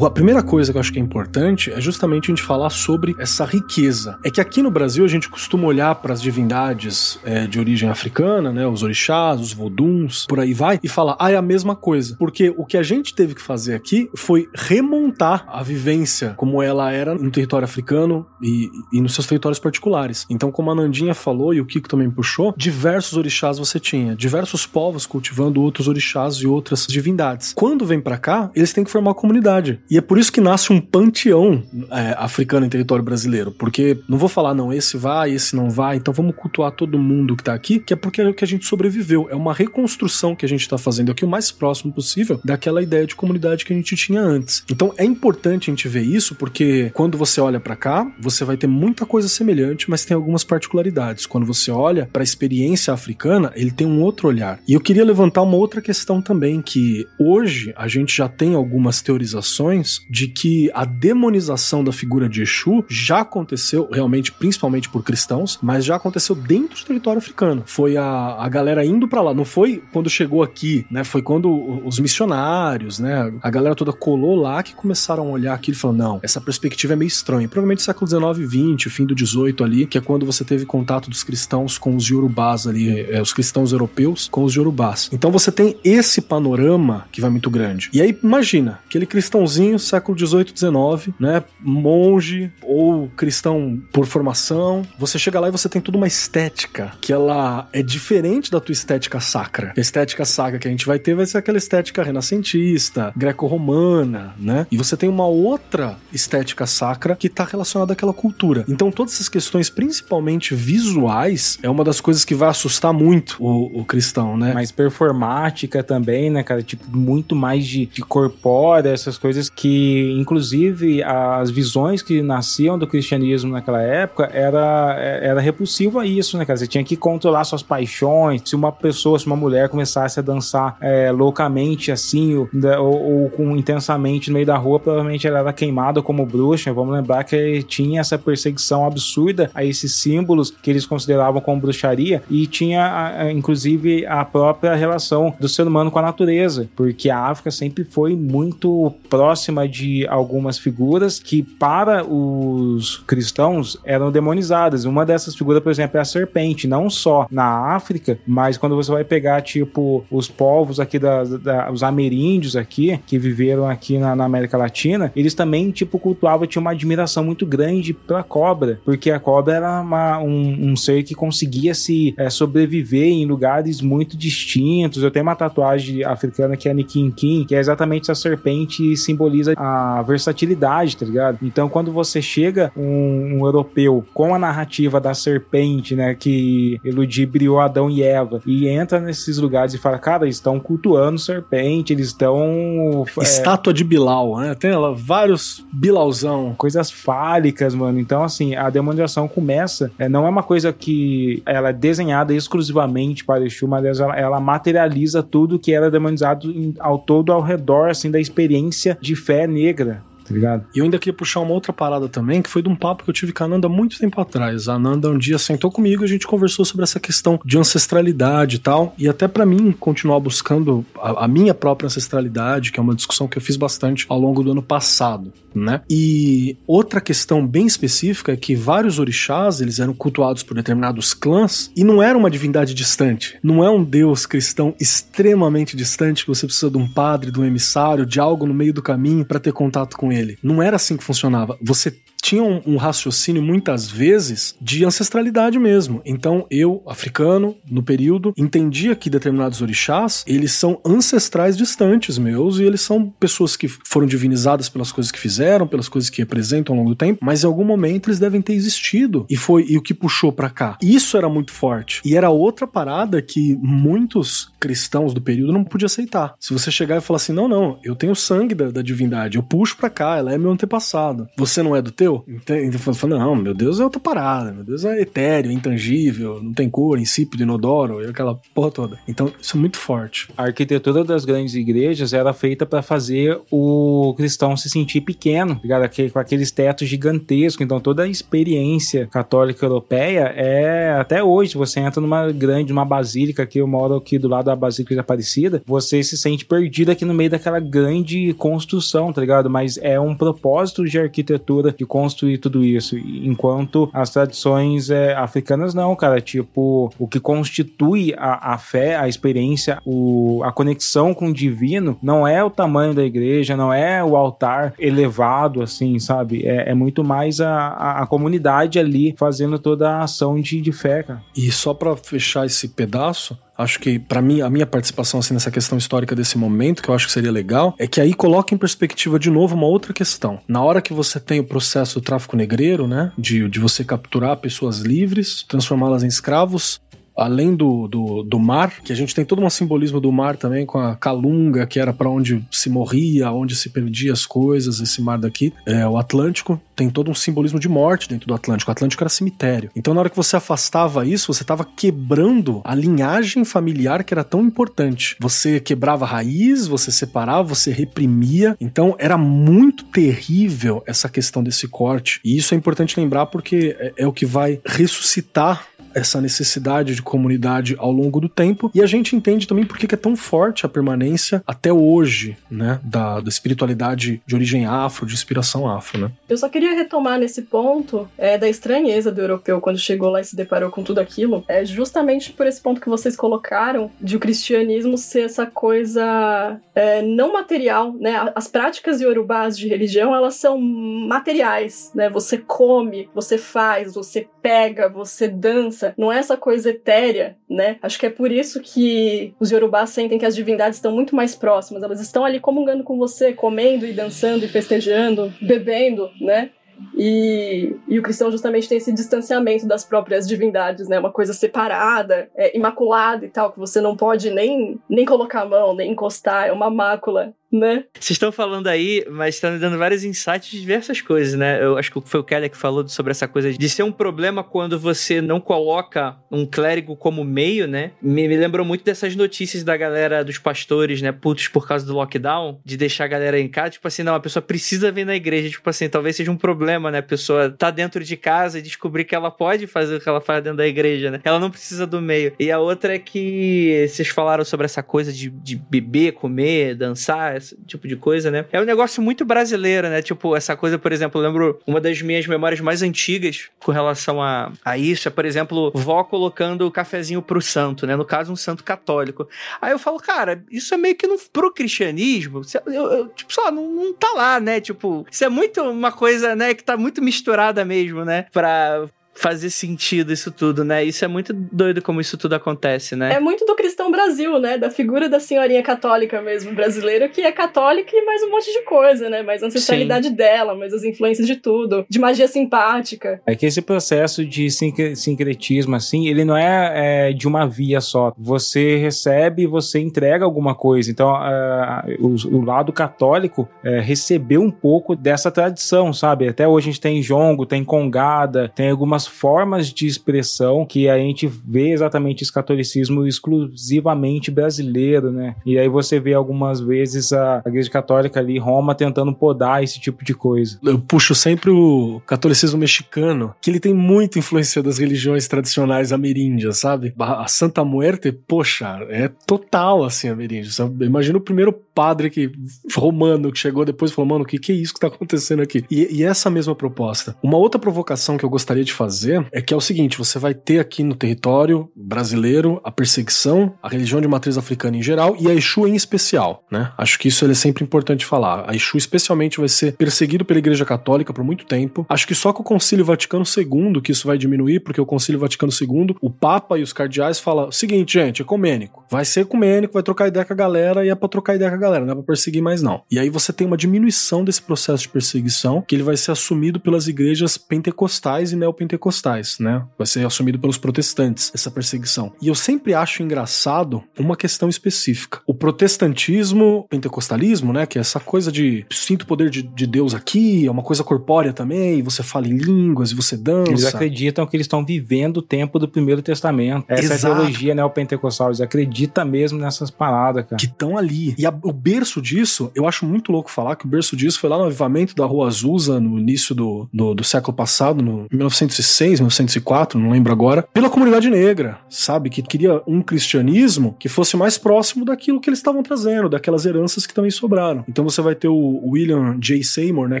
A primeira coisa que eu acho que é importante é justamente a gente falar sobre essa riqueza. É que aqui no Brasil a gente costuma olhar para as divindades é, de origem africana, né, os orixás, os voduns, por aí vai, e falar, ah, é a mesma coisa. Porque o que a gente teve que fazer aqui foi remontar a vivência como ela era no território africano e, e nos seus territórios particulares. Então, como a Nandinha falou e o Kiko também puxou, diversos orixás você tinha, diversos povos cultivando outros orixás e outras divindades. Quando vem pra cá, eles têm que formar uma comunidade. E é por isso que nasce um panteão é, africano em território brasileiro. Porque não vou falar, não, esse vai, esse não vai, então vamos cultuar todo mundo que tá aqui, que é porque é o que a gente sobreviveu. É uma reconstrução que a gente tá fazendo aqui o mais próximo possível daquela ideia de comunidade que a gente tinha antes. Então é importante a gente ver isso, porque quando você olha pra cá, você vai ter muita coisa semelhante, mas tem algumas particularidades. Quando você olha pra experiência africana, ele tem um outro olhar. E eu queria levantar uma outra questão também, que hoje a gente já tem algumas teorizações de que a demonização da figura de Exu já aconteceu, realmente, principalmente por cristãos, mas já aconteceu dentro do território africano. Foi a, a galera indo pra lá, não foi quando chegou aqui, né? Foi quando os missionários, né? A galera toda colou lá que começaram a olhar aquilo e falaram: não, essa perspectiva é meio estranha. Provavelmente século XIX XX, fim do XVIII ali, que é quando você teve contato dos cristãos com os yorubás ali, é, os cristãos europeus com os yorubás. Então você tem esse panorama que vai muito grande. E aí, imagina, aquele cristãozinho finalzinho, século 18, 19, né? Monge ou cristão por formação. Você chega lá e você tem toda uma estética que ela é diferente da tua estética sacra. A estética sacra que a gente vai ter vai ser aquela estética renascentista, greco-romana, né? E você tem uma outra estética sacra que está relacionada àquela cultura. Então todas essas questões, principalmente visuais, é uma das coisas que vai assustar muito o, o cristão, né? mais performática também, né, cara? Tipo, muito mais de, de corpórea, essas coisas que, inclusive, as visões que nasciam do cristianismo naquela época era, era repulsivo a isso, né, cara? Você tinha que controlar suas paixões. Se uma pessoa, se uma mulher começasse a dançar é, loucamente assim, ou, ou, ou, com intensamente no meio da rua, provavelmente ela era queimada como bruxa. Vamos lembrar que tinha essa perseguição absurda a esses símbolos que eles consideravam como bruxaria e tinha, inclusive, a própria relação do ser humano com a natureza, porque a África sempre foi muito próxima de algumas figuras que, para os cristãos, eram demonizadas. Uma dessas figuras, por exemplo, é a serpente, não só na África, mas quando você vai pegar, tipo, os povos aqui, da, da os ameríndios aqui, que viveram aqui na, na, América Latina, eles também, tipo, cultuavam, tinham uma admiração muito grande pela cobra, porque a cobra era uma, um, um, ser que conseguia se é, sobreviver em lugares muito distintos. Eu tenho uma tatuagem africana que é a Nikinkin, que é exatamente essa serpente e simboliza a versatilidade, tá ligado? Então, quando você chega um, um europeu com a narrativa da serpente, né, que eludibriou Adão e Eva, e entra nesses lugares e fala, cara, eles estão cultuando serpente, eles estão... É, Estátua de Bilal, né? Tem ela, vários Bilalzão. Coisas fálicas, mano. Então, assim, a demonização começa, é, não é uma coisa que ela é desenhada exclusivamente para Exu, mas ela, ela materializa tudo que era demonizado ao todo ao redor, assim, da experiência de fé negra tá ligado? E eu ainda queria puxar uma outra parada também, que foi de um papo que eu tive com a Nanda muito tempo atrás. A Nanda um dia sentou comigo e a gente conversou sobre essa questão de ancestralidade e tal. E até para mim continuar buscando a, a, minha própria ancestralidade, que é uma discussão que eu fiz bastante ao longo do ano passado, né? E outra questão bem específica é que vários orixás, eles eram cultuados por determinados clãs e não era uma divindade distante. Não é um deus cristão extremamente distante que você precisa de um padre, de um emissário, de algo no meio do caminho para ter contato com ele ele. Não era assim que funcionava. Você tinha um, um, raciocínio muitas vezes de ancestralidade mesmo. Então eu, africano, no período, entendia que determinados orixás, eles são ancestrais distantes meus e eles são pessoas que foram divinizadas pelas coisas que fizeram, pelas coisas que representam ao longo do tempo, mas em algum momento eles devem ter existido e foi e o que puxou para cá. Isso era muito forte. E era outra parada que muitos cristãos do período não podiam aceitar. Se você chegar e falar assim: "Não, não, eu tenho sangue da, da divindade, eu puxo para cá, ela é meu antepassado. Você não é do teu?" Então, falando, não, meu Deus é outra parada, meu Deus é etéreo, intangível, não tem cor, insípido, inodoro, e aquela porra toda. Então, isso é muito forte. A arquitetura das grandes igrejas era feita para fazer o cristão se sentir pequeno, ligado? com aqueles tetos gigantescos. Então, toda a experiência católica europeia é até hoje. Você entra numa grande, uma basílica que eu moro aqui do lado da Basílica de Aparecida, você se sente perdido aqui no meio daquela grande construção, tá ligado? Mas é um propósito de arquitetura de construir tudo isso. Enquanto as tradições é, africanas não, cara. Tipo, o que constitui a, a fé, a experiência, o, a conexão com o divino não é o tamanho da igreja, não é o altar elevado, assim, sabe? É, é muito mais a, a, a, comunidade ali fazendo toda a ação de, de fé, cara. E só para fechar esse pedaço, acho que para mim a minha participação assim nessa questão histórica desse momento que eu acho que seria legal é que aí coloca em perspectiva de novo uma outra questão. Na hora que você tem o processo do tráfico negreiro, né, de, de você capturar pessoas livres, transformá-las em escravos, além do, do, do, mar, que a gente tem todo um simbolismo do mar também, com a Calunga, que era para onde se morria, onde se perdia as coisas, esse mar daqui. É, o Atlântico tem todo um simbolismo de morte dentro do Atlântico. O Atlântico era cemitério. Então, na hora que você afastava isso, você estava quebrando a linhagem familiar que era tão importante. Você quebrava a raiz, você separava, você reprimia. Então, era muito terrível essa questão desse corte. E isso é importante lembrar porque é, é o que vai ressuscitar essa necessidade de comunidade ao longo do tempo, e a gente entende também por que é tão forte a permanência até hoje, né, da, da espiritualidade de origem afro, de inspiração afro, né? Eu só queria retomar nesse ponto é, da estranheza do europeu quando chegou lá e se deparou com tudo aquilo, é justamente por esse ponto que vocês colocaram de o cristianismo ser essa coisa é, não material, né? As práticas iorubás de religião, elas são materiais, né? Você come, você faz, você pega, você dança, não é essa coisa etérea, né? Acho que é por isso que os iorubás sentem que as divindades estão muito mais próximas, elas estão ali comungando com você, comendo e dançando e festejando, bebendo, né? E, e, o cristão justamente tem esse distanciamento das próprias divindades, né? Uma coisa separada, é, imaculada e tal, que você não pode nem, nem colocar a mão, nem encostar, é uma mácula né? Vocês estão falando aí, mas estão me dando vários insights de diversas coisas, né? Eu acho que foi o Kelly que falou sobre essa coisa de ser um problema quando você não coloca um clérigo como meio, né? Me, me lembrou muito dessas notícias da galera dos pastores, né? Putos por causa do lockdown, de deixar a galera em casa. Tipo assim, não, a pessoa precisa vir na igreja. Tipo assim, talvez seja um problema, né? A pessoa tá dentro de casa e descobrir que ela pode fazer o que ela faz dentro da igreja, né? Ela não precisa do meio. E a outra é que vocês falaram sobre essa coisa de, de beber, comer, dançar esse tipo de coisa, né? É um negócio muito brasileiro, né? Tipo, essa coisa, por exemplo, eu lembro uma das minhas memórias mais antigas com relação a, a isso é, por exemplo, vó colocando o cafezinho pro santo, né? No caso, um santo católico. Aí eu falo, cara, isso é meio que no, pro cristianismo, eu, eu, tipo, só não, não tá lá, né? Tipo, isso é muito uma coisa, né, que tá muito misturada mesmo, né? Pra, fazer sentido isso tudo, né? Isso é muito doido como isso tudo acontece, né? É muito do cristão Brasil, né? Da figura da senhorinha católica mesmo, brasileira, que é católica e mais um monte de coisa, né? Mais a ancestralidade Sim. dela, mais as influências de tudo, de magia simpática. É que esse processo de sincretismo, assim, ele não é, é de uma via só. Você recebe e você entrega alguma coisa. Então, uh, o, o, lado católico uh, recebeu um pouco dessa tradição, sabe? Até hoje a gente tem jongo, tem congada, tem algumas formas de expressão que a gente vê exatamente esse catolicismo exclusivamente brasileiro, né? E aí você vê algumas vezes a, a Igreja Católica ali, Roma, tentando podar esse tipo de coisa. Eu puxo sempre o catolicismo mexicano, que ele tem muita influência das religiões tradicionais ameríndias, sabe? A Santa Muerte, poxa, é total assim ameríndia. Imagina o primeiro padre que romano que chegou depois falou, mano, o que, que é isso que tá acontecendo aqui? E, e essa mesma proposta. Uma outra provocação que eu gostaria de fazer fazer é que é o seguinte: você vai ter aqui no território brasileiro a perseguição, a religião de matriz africana em geral e a Exu em especial, né? Acho que isso é sempre importante falar. A Exu especialmente vai ser perseguido pela Igreja Católica por muito tempo. Acho que só com o Concílio Vaticano II que isso vai diminuir, porque o Concílio Vaticano II, o Papa e os cardeais falam: seguinte, gente, ecumênico. Vai ser ecumênico, vai trocar ideia com a galera e é pra trocar ideia com a galera, não é pra perseguir mais não. E aí você tem uma diminuição desse processo de perseguição que ele vai ser assumido pelas igrejas pentecostais e neopentecostais pentecostais, né? Vai ser assumido pelos protestantes, essa perseguição. E eu sempre acho engraçado uma questão específica. O protestantismo, pentecostalismo, né? Que é essa coisa de sinto o poder de, de Deus aqui, é uma coisa corpórea também, você fala em línguas e você dança. Eles acreditam que eles estão vivendo o tempo do primeiro testamento. Essa Exato. é a teologia neopentecostal. Eles acreditam mesmo nessas paradas, cara. Que estão ali. E a, o berço disso, eu acho muito louco falar que o berço disso foi lá no avivamento da Rua Azusa, no início do, do, do século passado, no 1960 1906, 1904, não lembro agora, pela comunidade negra, sabe? Que queria um cristianismo que fosse mais próximo daquilo que eles estavam trazendo, daquelas heranças que também sobraram. Então você vai ter o William J. Seymour, né?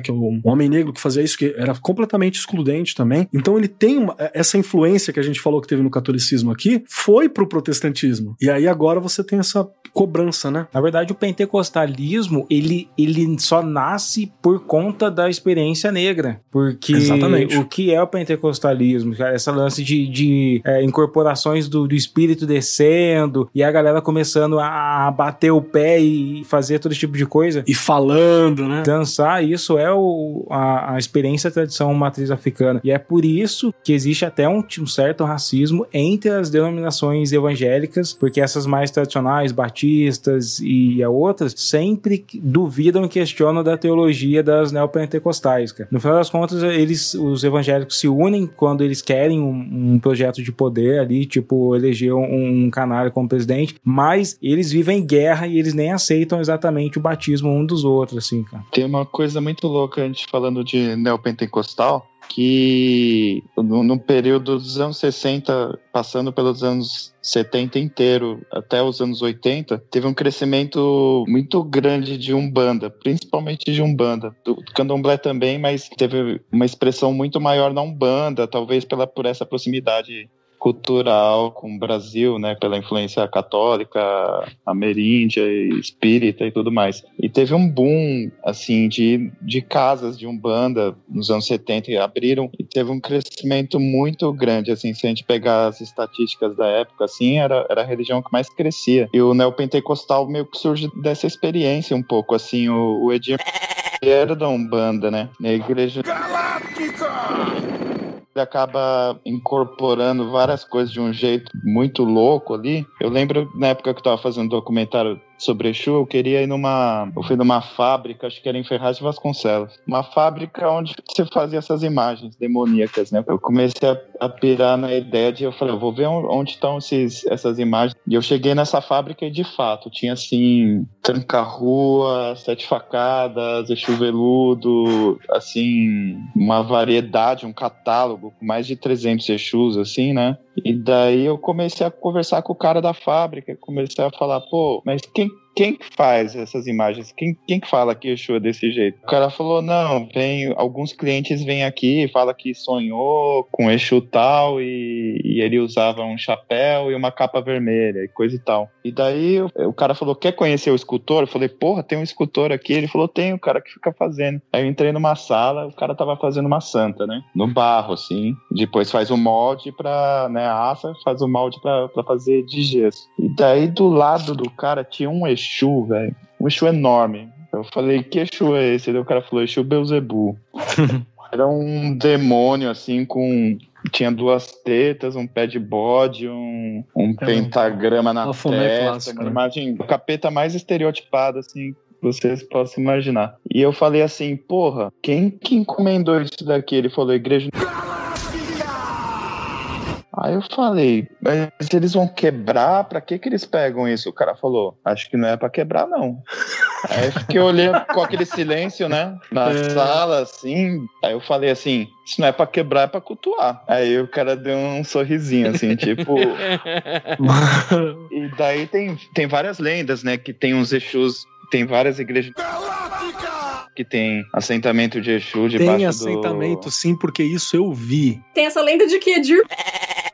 Que é um homem negro que fazia isso, que era completamente excludente também. Então ele tem uma, essa influência que a gente falou que teve no catolicismo aqui, foi pro protestantismo. E aí agora você tem essa cobrança, né? Na verdade, o pentecostalismo, ele, ele só nasce por conta da experiência negra. Porque Exatamente. o que é o pentecostalismo? Essa lance de, de é, incorporações do, do espírito descendo e a galera começando a bater o pé e fazer todo esse tipo de coisa. E falando, né? Dançar, isso é o, a, a experiência a tradição matriz africana. E é por isso que existe até um, um certo racismo entre as denominações evangélicas, porque essas mais tradicionais, batistas, e a outras sempre duvidam e questionam da teologia das neopentecostais, cara. No final das contas, eles, os evangélicos se unem quando eles querem um, um projeto de poder ali, tipo eleger um, um canário como presidente, mas eles vivem guerra e eles nem aceitam exatamente o batismo um dos outros, assim, cara. Tem uma coisa muito louca a gente falando de neopentecostal, que no, período dos anos 60, passando pelos anos 70 inteiro até os anos 80, teve um crescimento muito grande de Umbanda, principalmente de Umbanda. Do Candomblé também, mas teve uma expressão muito maior na Umbanda, talvez pela, por essa proximidade cultural com o Brasil, né, pela influência católica, ameríndia espírita e tudo mais. E teve um boom, assim, de, de casas de Umbanda nos anos 70 e abriram e teve um crescimento muito grande, assim, se a gente pegar as estatísticas da época, assim, era, era a religião que mais crescia. E o neopentecostal meio que surge dessa experiência um pouco, assim, o, o Edir era da Umbanda, né, na igreja... Galáctica! Ele acaba incorporando várias coisas de um jeito muito louco ali. Eu lembro na época que eu estava fazendo documentário sobre Exu, eu queria ir numa. Eu fui numa fábrica, acho que era em Ferraz de Vasconcelos. Uma fábrica onde você fazia essas imagens demoníacas, né? Eu comecei a, a pirar na ideia de. Eu falei, eu vou ver onde estão esses, essas imagens. E eu cheguei nessa fábrica e de fato tinha assim. Tranca-rua, sete facadas, Exu veludo, assim. Uma variedade, um catálogo com mais de 300 Exus, assim, né? E daí eu comecei a conversar com o cara da fábrica, comecei a falar, pô, mas quem quem que faz essas imagens? Quem, quem que fala que Exu é desse jeito? O cara falou, não, vem, alguns clientes vêm aqui e fala que sonhou com Exu tal e, e, ele usava um chapéu e uma capa vermelha e coisa e tal. E daí o, o cara falou, quer conhecer o escultor? Eu falei, porra, tem um escultor aqui. Ele falou, tem, o cara que fica fazendo. Aí eu entrei numa sala, o cara tava fazendo uma santa, né? No barro, assim. Depois faz o molde pra, né, assa, faz o molde pra, pra fazer de gesso. E daí do lado do cara tinha um Exu Exu, velho. Um Exu enorme. Eu falei, que Exu é esse? Daí o cara falou, Exu Beuzebu. *laughs* Era um demônio, assim, com. Tinha duas tetas, um pé de bode, um, um é pentagrama na testa. Clássico, uma né? imagem, o capeta mais estereotipado, assim, vocês possam imaginar. E eu falei assim, porra, quem que encomendou isso daqui? Ele falou, igreja. Aí eu falei, mas eles vão quebrar? Pra que que eles pegam isso? O cara falou, acho que não é pra quebrar, não. Aí eu fiquei olhando com aquele silêncio, né? Na é. sala, assim. Aí eu falei assim, isso não é pra quebrar, é pra cultuar. Aí o cara deu um sorrisinho, assim, tipo. *laughs* e daí tem, tem várias lendas, né? Que tem uns Exus, tem várias igrejas. Que tem assentamento de Exu debaixo Tem assentamento, do... sim, porque isso eu vi. Tem essa lenda de que Edir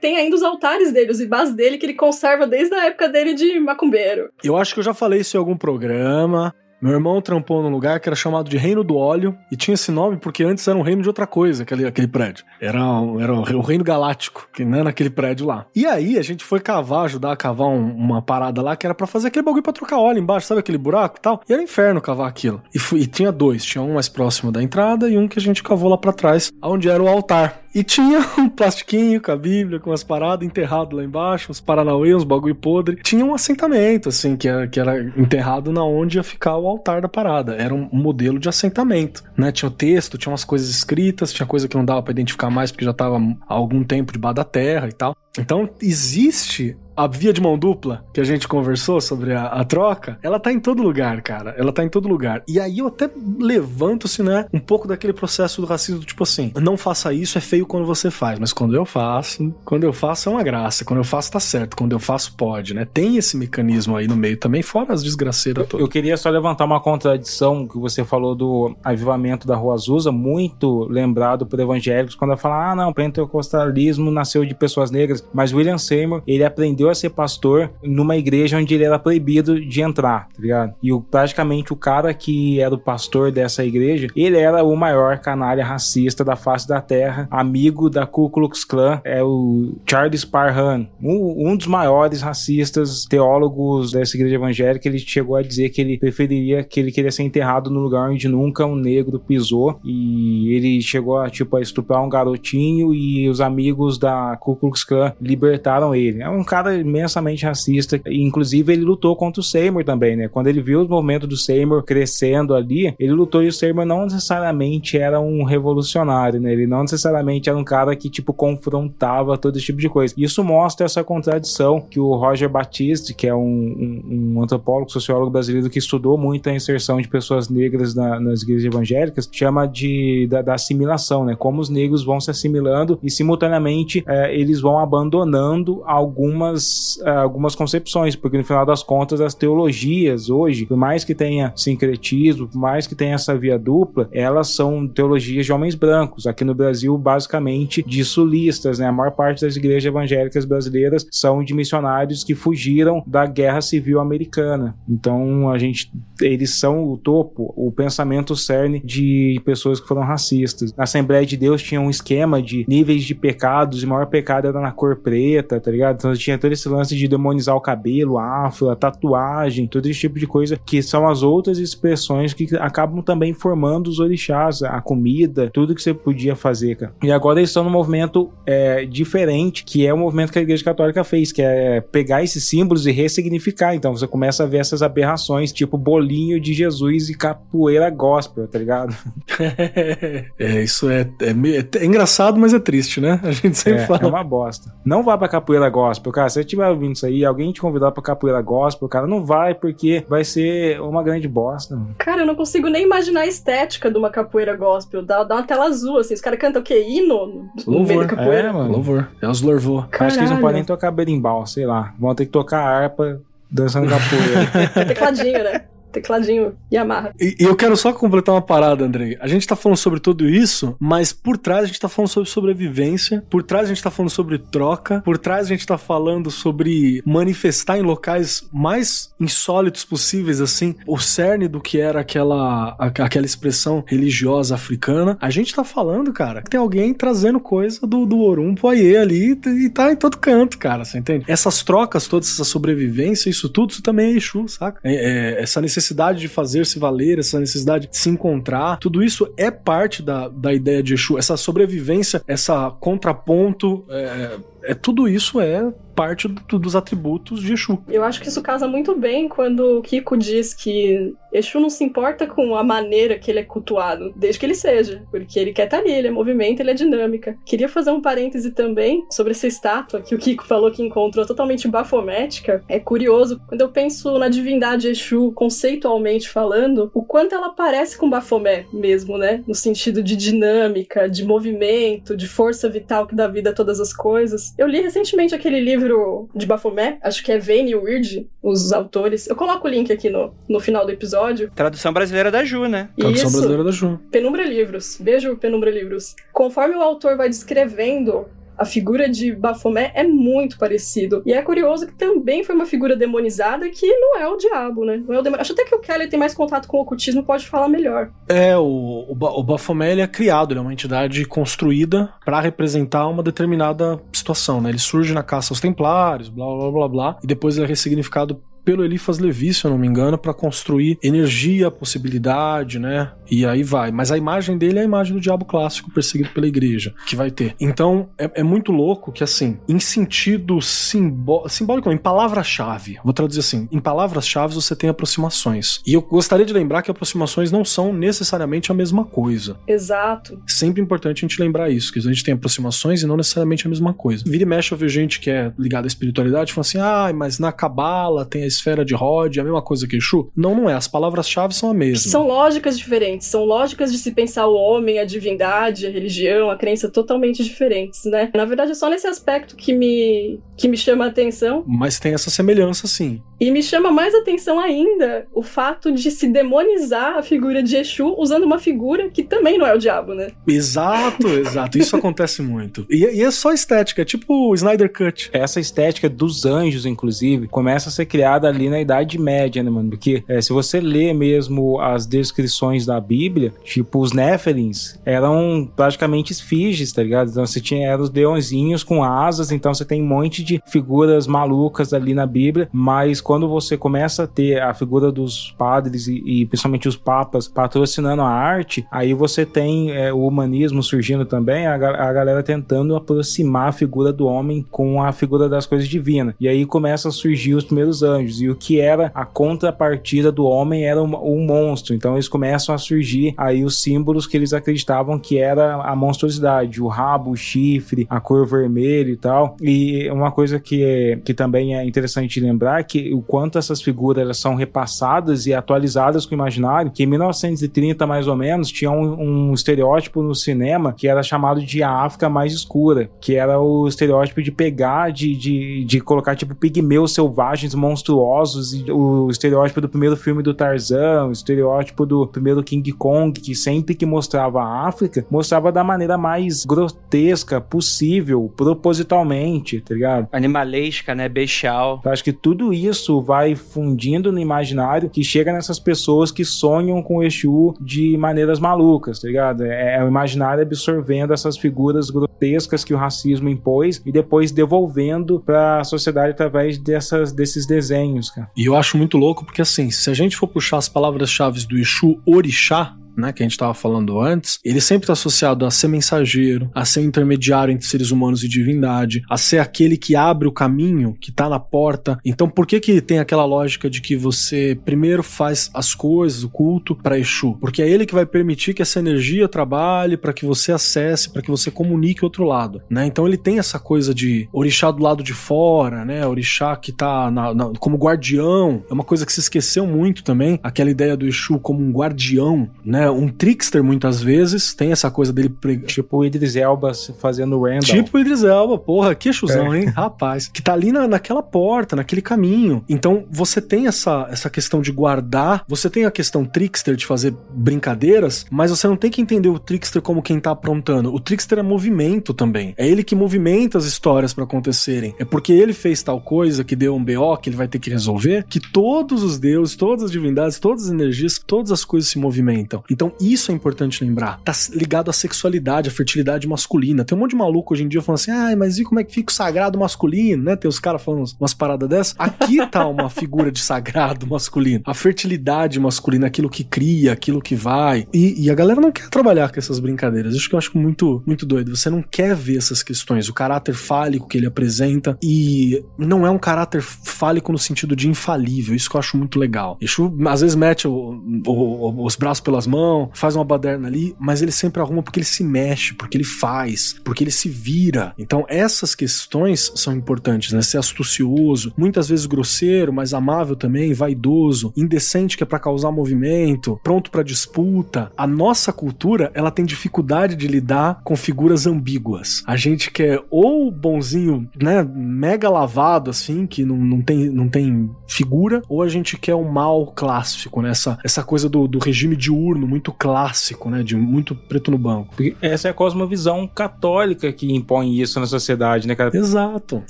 tem ainda os altares dele, os ibás dele, que ele conserva desde a época dele de macumbeiro. Eu acho que eu já falei isso em algum programa. Meu irmão trampou num lugar que era chamado de Reino do Óleo e tinha esse nome porque antes era um reino de outra coisa, aquele, aquele prédio. Era, era o Reino Galáctico, que não é naquele prédio lá. E aí a gente foi cavar, ajudar a cavar um, uma parada lá que era para fazer aquele bagulho pra trocar óleo embaixo, sabe aquele buraco e tal? E era inferno cavar aquilo. E, fui, e tinha dois, tinha um mais próximo da entrada e um que a gente cavou lá para trás, onde era o altar. E tinha *laughs* um plastiquinho com a Bíblia, com as paradas enterrado lá embaixo, uns paranauê, uns bagulho podre. Tinha um assentamento, assim, que era, que era enterrado na onde ia ficar o altar da parada. Era um modelo de assentamento, né? Tinha o texto, tinha umas coisas escritas, tinha coisa que não dava para identificar mais porque já tava há algum tempo debaixo da terra e tal. Então, existe a via de mão dupla que a gente conversou sobre a, a, troca, ela tá em todo lugar, cara. Ela tá em todo lugar. E aí eu até levanto-se, né, um pouco daquele processo do racismo, tipo assim, não faça isso, é feio quando você faz, mas quando eu faço, quando eu faço é uma graça, quando eu faço tá certo, quando eu faço pode, né? Tem esse mecanismo aí no meio também, fora as desgraceiras todas. Eu queria só levantar uma contradição que você falou do avivamento da Rua Azusa, muito lembrado por evangélicos, quando eu falo, ah, não, pentecostalismo nasceu de pessoas negras, mas William Seymour, ele aprendeu a ser pastor numa igreja onde ele era proibido de entrar, tá ligado? E o, praticamente o cara que era o pastor dessa igreja, ele era o maior canalha racista da face da terra, amigo da Ku Klux Klan, é o Charles Parham, um, um dos maiores racistas teólogos dessa igreja evangélica. Ele chegou a dizer que ele preferiria que ele queria ser enterrado no lugar onde nunca um negro pisou e ele chegou a tipo a estuprar um garotinho e os amigos da Ku Klux Klan libertaram ele. É um cara imensamente racista. E, inclusive, ele lutou contra o Seymour também, né? Quando ele viu os movimentos do Seymour crescendo ali, ele lutou e o Seymour não necessariamente era um revolucionário, né? Ele não necessariamente era um cara que, tipo, confrontava todo esse tipo de coisa. Isso mostra essa contradição que o Roger Batiste, que é um, um, um antropólogo, sociólogo brasileiro que estudou muito a inserção de pessoas negras na, nas igrejas evangélicas, chama de da, da, assimilação, né? Como os negros vão se assimilando e simultaneamente é, eles vão abandonando algumas, é, algumas concepções, porque no final das contas as teologias hoje, por mais que tenha sincretismo, por mais que tenha essa via dupla, elas são teologias de homens brancos. Aqui no Brasil, basicamente, de sulistas, né? A maior parte das igrejas evangélicas brasileiras são de missionários que fugiram da guerra civil americana. Então, a gente, eles são o topo, o pensamento cerne de pessoas que foram racistas. Na Assembleia de Deus tinha um esquema de níveis de pecados, e o maior pecado era na cor preta, tá ligado? Então tinha todo esse lance de demonizar o cabelo, a afro, a tatuagem, todo esse tipo de coisa, que são as outras expressões que acabam também formando os orixás, a comida, tudo que você podia fazer, cara. E agora eles estão num movimento é, diferente, que é o movimento que a Igreja Católica fez, que é pegar esses símbolos e ressignificar. Então você começa a ver essas aberrações, tipo bolinho de Jesus e capoeira gospel, tá ligado? *laughs* é, isso é, é, é, engraçado, mas é triste, né? A gente sempre é, fala. É uma bosta. Não vá pra capoeira gospel, cara. Se você estiver ouvindo isso aí, alguém te convidar pra capoeira gospel, cara, não vai, porque vai ser uma grande bosta. Mano. Cara, eu não consigo nem imaginar a estética de uma capoeira gospel. Dá, dá uma tela azul, assim. Os caras cantam o quê? Hino? No louvor. meio da capoeira. É, mano. Louvor. É os louvor. Acho que eles não podem nem tocar berimbau, sei lá. Vão ter que tocar harpa dançando capoeira. *laughs* Tecladinho, né? Tecladinho Yamaha. E, e eu quero só completar uma parada, Andrei. A gente tá falando sobre tudo isso, mas por trás a gente tá falando sobre sobrevivência, por trás a gente tá falando sobre troca, por trás a gente tá falando sobre manifestar em locais mais insólitos possíveis, assim, o cerne do que era aquela, aquela expressão religiosa africana. A gente tá falando, cara, que tem alguém trazendo coisa do, do Orum pro Aie ali e tá em todo canto, cara, você entende? Essas trocas, toda essa sobrevivência, isso tudo, isso também é Exu, saca? É, é, essa necessidade necessidade de fazer-se valer, essa necessidade de se encontrar, tudo isso é parte da, da ideia de Exu. Essa sobrevivência, essa contraponto, é, é tudo isso é parte do, dos atributos de Exu. Eu acho que isso casa muito bem quando o Kiko diz que Exu não se importa com a maneira que ele é cultuado, desde que ele seja, porque ele quer estar ali, ele é movimento, ele é dinâmica. Queria fazer um parêntese também sobre essa estátua que o Kiko falou que encontrou totalmente bafomética. É curioso, quando eu penso na divindade Exu, conceitualmente falando, o quanto ela parece com Bafomé mesmo, né? No sentido de dinâmica, de movimento, de força vital que dá vida a todas as coisas. Eu li recentemente aquele livro de Baphomet, acho que é Vane e Weird, os autores. Eu coloco o link aqui no, no final do episódio. Tradução brasileira da Ju, né? Tradução Isso. brasileira da Ju. Penumbra Livros. Beijo, Penumbra Livros. Conforme o autor vai descrevendo a figura de Baphomet é muito parecido. E é curioso que também foi uma figura demonizada que não é o diabo, né? Não é o demônio. Acho até que o Kelly tem mais contato com o ocultismo pode falar melhor. É, o, o, o Baphomet é criado, ele é uma entidade construída para representar uma determinada situação, né? Ele surge na caça aos templários, blá blá blá blá, e depois ele é ressignificado pelo Eliphas Levi, se eu não me engano, para construir energia, possibilidade, né? E aí vai. Mas a imagem dele é a imagem do diabo clássico perseguido pela igreja, que vai ter. Então, é, é muito louco que, assim, em sentido simbó simbólico, em palavra-chave, vou traduzir assim, em palavras-chave você tem aproximações. E eu gostaria de lembrar que aproximações não são necessariamente a mesma coisa. Exato. Sempre importante a gente lembrar isso, que a gente tem aproximações e não necessariamente a mesma coisa. Vira e mexe, eu vejo gente que é ligada à espiritualidade falando assim, ah, mas na cabala tem a esfera de Rod, a mesma coisa que Exu? Não, não é. As palavras-chave são a mesma. São lógicas diferentes. São lógicas de se pensar o homem, a divindade, a religião, a crença totalmente diferentes, né? Na verdade, é só nesse aspecto que me, que me chama a atenção. Mas tem essa semelhança, sim. E me chama mais atenção ainda o fato de se demonizar a figura de Exu usando uma figura que também não é o diabo, né? Exato, exato. Isso acontece muito. E, e, é só estética, é tipo o Snyder Cut. Essa estética dos anjos, inclusive, começa a ser criada ali na Idade Média, né, mano? Porque é, se você lê mesmo as descrições da Bíblia, tipo, os Néfilins eram praticamente esfinges, tá ligado? Então você tinha eram os leõezinhos com asas, então você tem um monte de figuras malucas ali na Bíblia, mas quando você começa a ter a figura dos padres e, e principalmente os papas patrocinando a arte, aí você tem é, o humanismo surgindo também, a, a galera tentando aproximar a figura do homem com a figura das coisas divinas. E aí começa a surgir os primeiros anjos. E o que era a contrapartida do homem era um, um monstro. Então eles começam a surgir aí os símbolos que eles acreditavam que era a monstruosidade, o rabo, o chifre, a cor vermelha e tal. E uma coisa que, é, que também é interessante lembrar é que o quanto essas figuras são repassadas e atualizadas com o imaginário, que em 1930 mais ou menos tinha um, um estereótipo no cinema que era chamado de a África mais escura, que era o estereótipo de pegar, de, de, de colocar tipo pigmeus selvagens monstruosos, e o estereótipo do primeiro filme do Tarzan, o estereótipo do primeiro King Kong, que sempre que mostrava a África, mostrava da maneira mais grotesca possível, propositalmente, tá ligado? Animalesca, né? Bestial. Eu acho que tudo isso vai fundindo no imaginário que chega nessas pessoas que sonham com o Exu de maneiras malucas, tá ligado? É, é o imaginário absorvendo essas figuras grotescas que o racismo impôs e depois devolvendo para a sociedade através dessas, desses desenhos, cara. E eu acho muito louco porque, assim, se a gente for puxar as palavras-chave do Exu Orixá, né, que a gente estava falando antes, ele sempre está associado a ser mensageiro, a ser intermediário entre seres humanos e divindade, a ser aquele que abre o caminho, que está na porta. Então, por que que tem aquela lógica de que você primeiro faz as coisas, o culto para Exu? Porque é ele que vai permitir que essa energia trabalhe para que você acesse, para que você comunique outro lado, né? Então ele tem essa coisa de orixá do lado de fora, né? Orixá que está como guardião. É uma coisa que se esqueceu muito também, aquela ideia do Exu como um guardião, né? Um trickster, muitas vezes, tem essa coisa dele. Tipo o Idris Elba fazendo Randall. Tipo o Idris Elba, porra, que chuzão, é. hein? *laughs* Rapaz. Que tá ali na, naquela porta, naquele caminho. Então, você tem essa, essa questão de guardar, você tem a questão trickster de fazer brincadeiras, mas você não tem que entender o trickster como quem tá aprontando. O trickster é movimento também. É ele que movimenta as histórias para acontecerem. É porque ele fez tal coisa que deu um BO que ele vai ter que resolver, que todos os deuses, todas as divindades, todas as energias, todas as coisas se movimentam. Então, isso é importante lembrar. Tá ligado à sexualidade, à fertilidade masculina. Tem um monte de maluco hoje em dia falando assim: ah, mas e como é que fica o sagrado masculino, né? Tem os caras falando umas paradas dessas. Aqui tá uma *laughs* figura de sagrado masculino. A fertilidade masculina, aquilo que cria, aquilo que vai. E, e a galera não quer trabalhar com essas brincadeiras. Isso que eu acho muito, muito doido. Você não quer ver essas questões, o caráter fálico que ele apresenta. E não é um caráter fálico no sentido de infalível. Isso que eu acho muito legal. Exu às vezes mete o, o, os braços pelas mãos faz uma baderna ali, mas ele sempre arruma porque ele se mexe, porque ele faz, porque ele se vira. Então essas questões são importantes, né? Ser astucioso, muitas vezes grosseiro, mas amável também, vaidoso, indecente que é para causar movimento, pronto para disputa. A nossa cultura, ela tem dificuldade de lidar com figuras ambíguas. A gente quer ou bonzinho, né, mega lavado assim, que não, não, tem, não tem figura, ou a gente quer o mal clássico, né? Essa, essa coisa do, do regime diurno, muito clássico, né? De muito preto no banco. essa é a cosmovisão católica que impõe isso na sociedade, né, cara? Exato.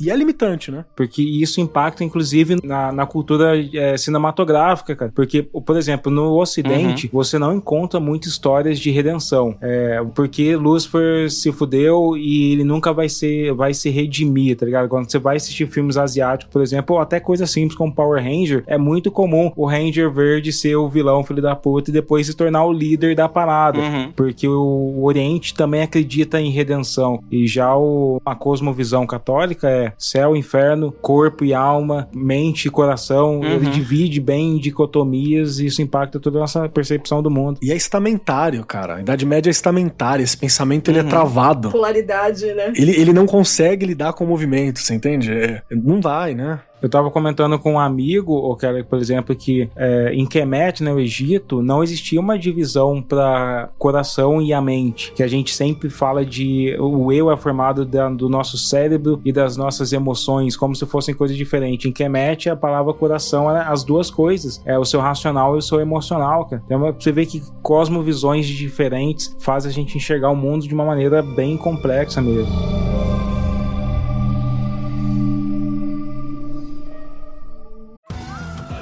E é limitante, né? Porque isso impacta, inclusive, na, na cultura é, cinematográfica, cara. Porque, por exemplo, no Ocidente, uhum. você não encontra muitas histórias de redenção. É, porque Lucifer se fudeu e ele nunca vai ser, vai se redimir, tá ligado? Quando você vai assistir filmes asiáticos, por exemplo, ou até coisas simples como Power Ranger, é muito comum o Ranger Verde ser o vilão, filho da puta, e depois se tornar o o líder da parada, uhum. porque o Oriente também acredita em redenção e já o, a cosmovisão católica é céu, inferno, corpo e alma, mente e coração, uhum. ele divide bem em dicotomias e isso impacta toda a nossa percepção do mundo. E é estamentário, cara. A Idade Média é estamentária, esse pensamento ele é uhum. travado. Polaridade, né? Ele, ele não consegue lidar com o movimento, você entende? É, não vai, né? Eu estava comentando com um amigo, ou que, por exemplo, que é, em Kemet, no Egito, não existia uma divisão para coração e a mente, que a gente sempre fala de o eu é formado da, do nosso cérebro e das nossas emoções, como se fossem coisas diferentes. Em Kemet, a palavra coração é as duas coisas, é o seu racional e o seu emocional, cara. Então, você vê que cosmovisões diferentes fazem a gente enxergar o mundo de uma maneira bem complexa mesmo.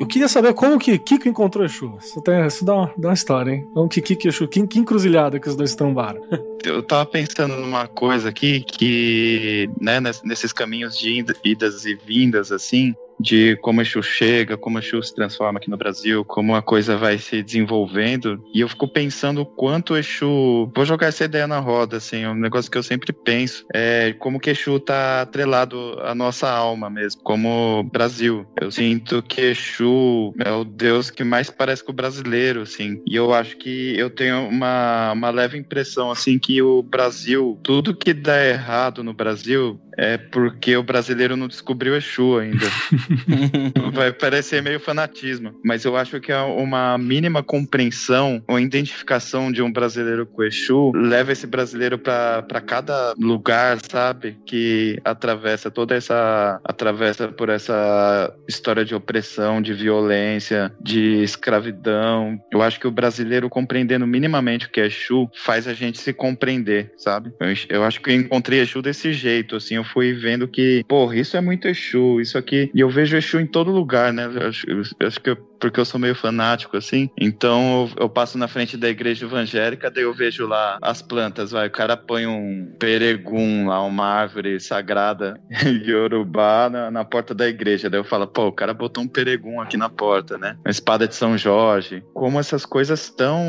Eu queria saber como que Kiko encontrou Exu. Isso, tem, isso dá, uma, dá uma história, hein? Como que Kiko e Exu, que, que encruzilhada que os dois trombaram. *laughs* Eu tava pensando numa coisa aqui que, né, nesses caminhos de idas e vindas, assim, de como Exu chega, como Exu se transforma aqui no Brasil, como a coisa vai se desenvolvendo. E eu fico pensando o quanto Exu. Vou jogar essa ideia na roda, assim, é um negócio que eu sempre penso. É como que Exu tá atrelado à nossa alma mesmo, como Brasil. Eu sinto que Exu é o Deus que mais parece com o brasileiro, assim. E eu acho que eu tenho uma, uma leve impressão, assim, que o Brasil, tudo que dá errado no Brasil é porque o brasileiro não descobriu Exu ainda. *laughs* Vai parecer meio fanatismo, mas eu acho que é uma mínima compreensão ou identificação de um brasileiro com Exu leva esse brasileiro para cada lugar, sabe? Que atravessa toda essa. atravessa por essa história de opressão, de violência, de escravidão. Eu acho que o brasileiro compreendendo minimamente o que é Exu faz a gente se compreender, sabe? Eu, eu acho que eu encontrei Exu desse jeito, assim. Eu fui vendo que, porra, isso é muito Exu, isso aqui. E eu vejo Exu em todo lugar, né? Acho, acho que eu, porque eu sou meio fanático, assim. Então eu, eu, passo na frente da igreja evangélica, daí eu vejo lá as plantas, vai. O cara põe um peregum lá, uma árvore sagrada *laughs* Yorubá na, na porta da igreja. Daí eu falo, pô, o cara botou um peregum aqui na porta, né? Uma espada de São Jorge. Como essas coisas estão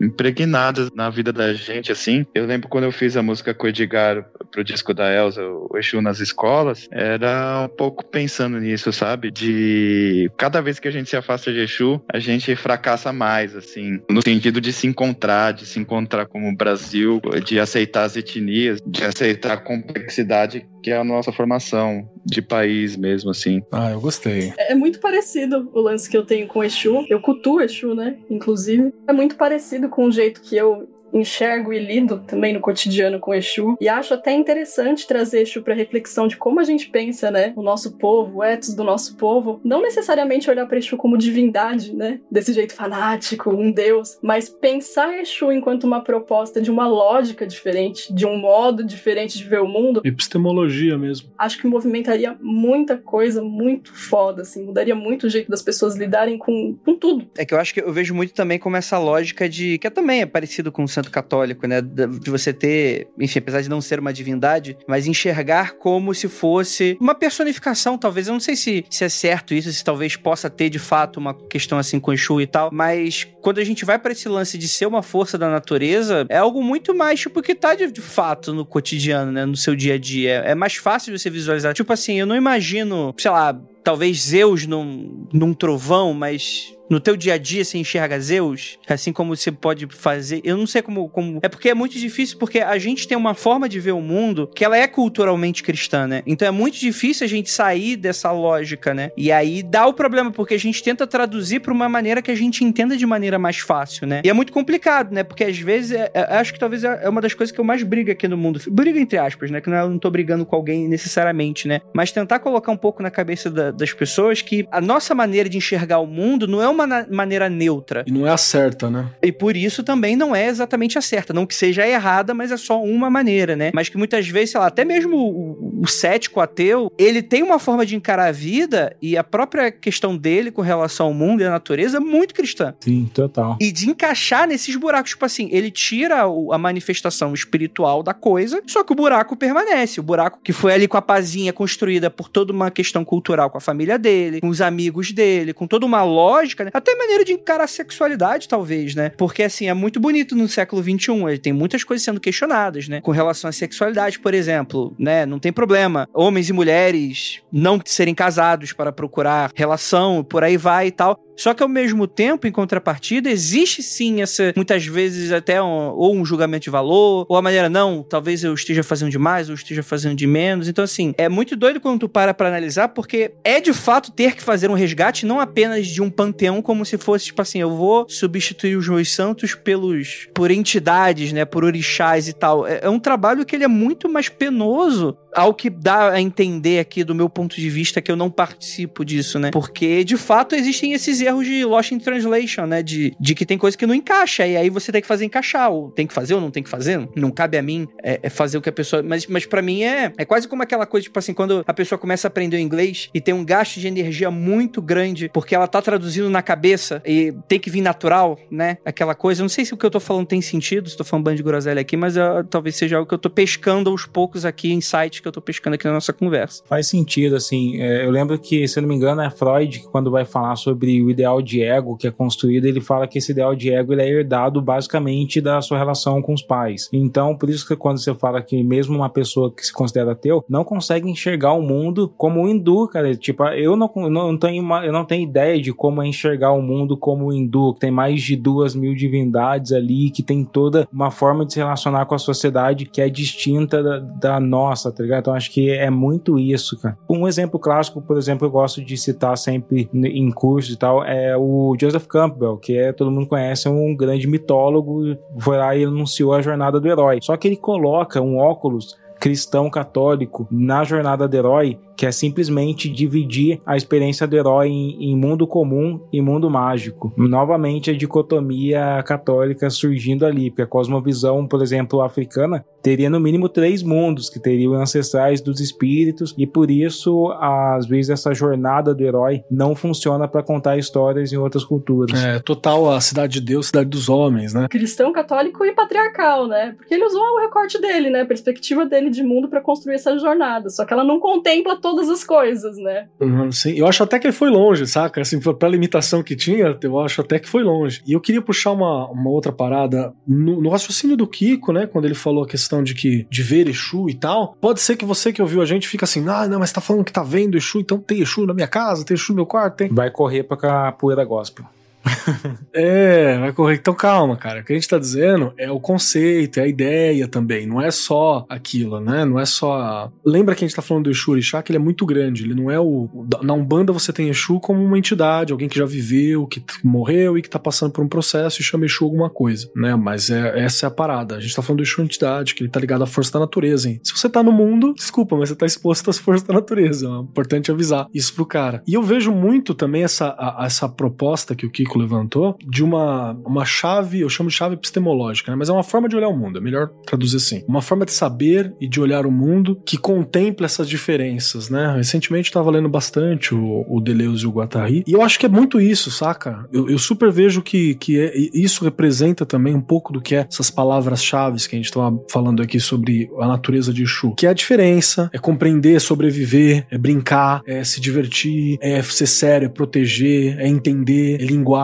impregnadas na vida da gente, assim. Eu lembro quando eu fiz a música com o Edgar pro disco da Elsa, o Exu nas escolas, era um pouco pensando nisso, sabe? De cada vez que a gente se afasta de Exu, a gente fracassa mais, assim, no sentido de se encontrar, de se encontrar como Brasil, de aceitar as etnias, de aceitar a complexidade que é a nossa formação de país mesmo, assim. Ah, eu gostei. É, é muito parecido o lance que eu tenho com Exu. Eu cultuo Exu, né? Inclusive. É muito parecido com o jeito que eu enxergo e lido também no cotidiano com Exu. E acho até interessante trazer Exu para reflexão de como a gente pensa, né? O nosso povo, o ethos do nosso povo. Não necessariamente olhar para Exu como divindade, né? Desse jeito fanático, um deus. Mas pensar Exu enquanto uma proposta de uma lógica diferente, de um modo diferente de ver o mundo. Epistemologia mesmo. Acho que movimentaria muita coisa muito foda, assim. Mudaria muito o jeito das pessoas lidarem com, com tudo. É que eu acho que eu vejo muito também como essa lógica de. que é também é parecido com o católico, né? De você ter, enfim, apesar de não ser uma divindade, mas enxergar como se fosse uma personificação, talvez. Eu não sei se, se é certo isso, se talvez possa ter de fato uma questão assim com Exu e tal, mas quando a gente vai para esse lance de ser uma força da natureza, é algo muito mais, tipo, que tá de, de fato no cotidiano, né? No seu dia a dia. É mais fácil de você visualizar. Tipo assim, eu não imagino, sei lá, talvez Zeus num, num trovão, mas no teu dia a dia você enxerga Zeus, assim como você pode fazer. Eu não sei como, como. É porque é muito difícil, porque a gente tem uma forma de ver o mundo que ela é culturalmente cristã, né? Então é muito difícil a gente sair dessa lógica, né? E aí dá o problema, porque a gente tenta traduzir para uma maneira que a gente entenda de maneira mais fácil, né? E é muito complicado, né? Porque às vezes, é, é, acho que talvez é uma das coisas que eu mais brigo aqui no mundo. Briga entre aspas, né? Que não, eu não tô brigando com alguém necessariamente, né? Mas tentar colocar um pouco na cabeça da, das pessoas que a nossa maneira de enxergar o mundo não é uma maneira neutra. E não é a certa, né? E por isso também não é exatamente a certa. Não que seja errada, mas é só uma maneira, né? Mas que muitas vezes, sei lá, até mesmo o, o cético ateu, ele tem uma forma de encarar a vida e a própria questão dele com relação ao mundo e à natureza é muito cristã. Sim, total. E de encaixar nesses buracos. Tipo assim, ele tira o- a manifestação espiritual da coisa, só que o buraco permanece. O buraco que foi ali com a pazinha construída por toda uma questão cultural com a família dele, com os amigos dele, com toda uma lógica, né? até maneira de encarar a sexualidade, talvez, né? Porque assim, é muito bonito no século XXI. Tem muitas coisas sendo questionadas, né? Com relação à sexualidade, por exemplo, né? Não tem problema. Homens e mulheres não serem casados para procurar relação, por aí vai e tal. Só que ao mesmo tempo, em contrapartida, existe sim essa, muitas vezes até um, ou um julgamento de valor, ou a maneira, não, talvez eu esteja fazendo demais, ou esteja fazendo de menos. Então, assim, é muito doido quando tu para pra analisar, porque é de fato ter que fazer um resgate, não apenas de um panteão, como se fosse, tipo assim, eu vou substituir os meus santos pelos, por entidades, né, por orixás e tal. É, é um trabalho que ele é muito mais penoso ao que dá a entender aqui do meu ponto de vista que eu não participo disso, né? Porque de fato existem esses erros de Lost in Translation, né? De, de que tem coisa que não encaixa e aí você tem que fazer encaixar. Ou tem que fazer ou não tem que fazer. Não cabe a mim é, é fazer o que a pessoa. Mas, mas para mim é, é quase como aquela coisa, tipo assim, quando a pessoa começa a aprender o inglês e tem um gasto de energia muito grande porque ela tá traduzindo na cabeça e tem que vir natural, né? Aquela coisa. Eu não sei se o que eu tô falando tem sentido, se tô falando bando de groselha aqui, mas ah, talvez seja algo que eu tô pescando aos poucos aqui, insights que eu tô pescando aqui na nossa conversa. Faz sentido, assim. é, eu lembro que, se eu não me engano, é Freud que quando vai falar sobre o ideal de ego que é construído, ele fala que esse ideal de ego ele é herdado basicamente da sua relação com os pais. Então, por isso que quando você fala que mesmo uma pessoa que se considera ateu não consegue enxergar o mundo como o hindu, cara. Tipo, eu não, não tenho, uma- eu não tenho ideia de como é enxergar o mundo como o hindu, que tem mais de duas mil divindades ali, que tem toda uma forma de se relacionar com a sociedade que é distinta da, da nossa, tá ligado? Então, acho que é muito isso, cara. Um exemplo clássico, por exemplo, eu gosto de citar sempre em cursos e tal, é o Joseph Campbell, que é, todo mundo conhece, um grande mitólogo, foi lá e anunciou a jornada do herói. Só que ele coloca um óculos cristão católico na jornada do herói, que é simplesmente dividir a experiência do herói em, em mundo comum e mundo mágico. Novamente a dicotomia católica surgindo ali, porque a cosmovisão, por exemplo, africana, teria no mínimo três mundos, que teriam ancestrais dos espíritos, e por isso, às vezes, essa jornada do herói não funciona para contar histórias em outras culturas. É, total a cidade de Deus, cidade dos homens, né? Cristão, católico e patriarcal, né? Porque ele usou o recorte dele, né? A perspectiva dele de mundo pra construir essa jornada. Só que ela não contempla todas as coisas, né? Uhum, sim. Eu acho até que ele foi longe, saca? Assim, pra limitação que tinha, eu acho até que foi longe. E eu queria puxar uma, uma outra parada no, no raciocínio do Kiko, né? Quando ele falou a questão de que de ver Exu e tal. Pode ser que você que ouviu a gente fica assim, ah, não, mas tá falando que tá vendo Exu, então tem Exu na minha casa, tem Exu no meu quarto, tem. Vai correr pra capoeira gospel. *laughs* É, vai correr. Então calma, cara. O que a gente tá dizendo é o conceito, é a ideia também. Não é só aquilo, né? Não é só. a- Lembra que a gente tá falando do Exu Orixá, que ele é muito grande. Ele não é o. Na Umbanda você tem Exu como uma entidade, alguém que já viveu, que morreu e que tá passando por um processo e chama Exu alguma coisa, né? Mas é, essa é a parada. A gente tá falando do Exu entidade, que ele tá ligado à força da natureza, hein? Se você tá no mundo, desculpa, mas você tá exposto às forças da natureza. É importante avisar isso pro cara. E eu vejo muito também essa, a- essa proposta que o Kiko levantou de uma, uma chave, eu chamo de chave epistemológica, né? mas é uma forma de olhar o mundo, é melhor traduzir assim. Uma forma de saber e de olhar o mundo que contempla essas diferenças, né? Recentemente eu tava lendo bastante o, o Deleuze e o Guattari, e eu acho que é muito isso, saca? Eu, eu super vejo que, que é- isso representa também um pouco do que é essas palavras-chave que a gente tava falando aqui sobre a natureza de Exu, que é a diferença, é compreender, é sobreviver, é brincar, é se divertir, é ser sério, é proteger, é entender, é linguagem,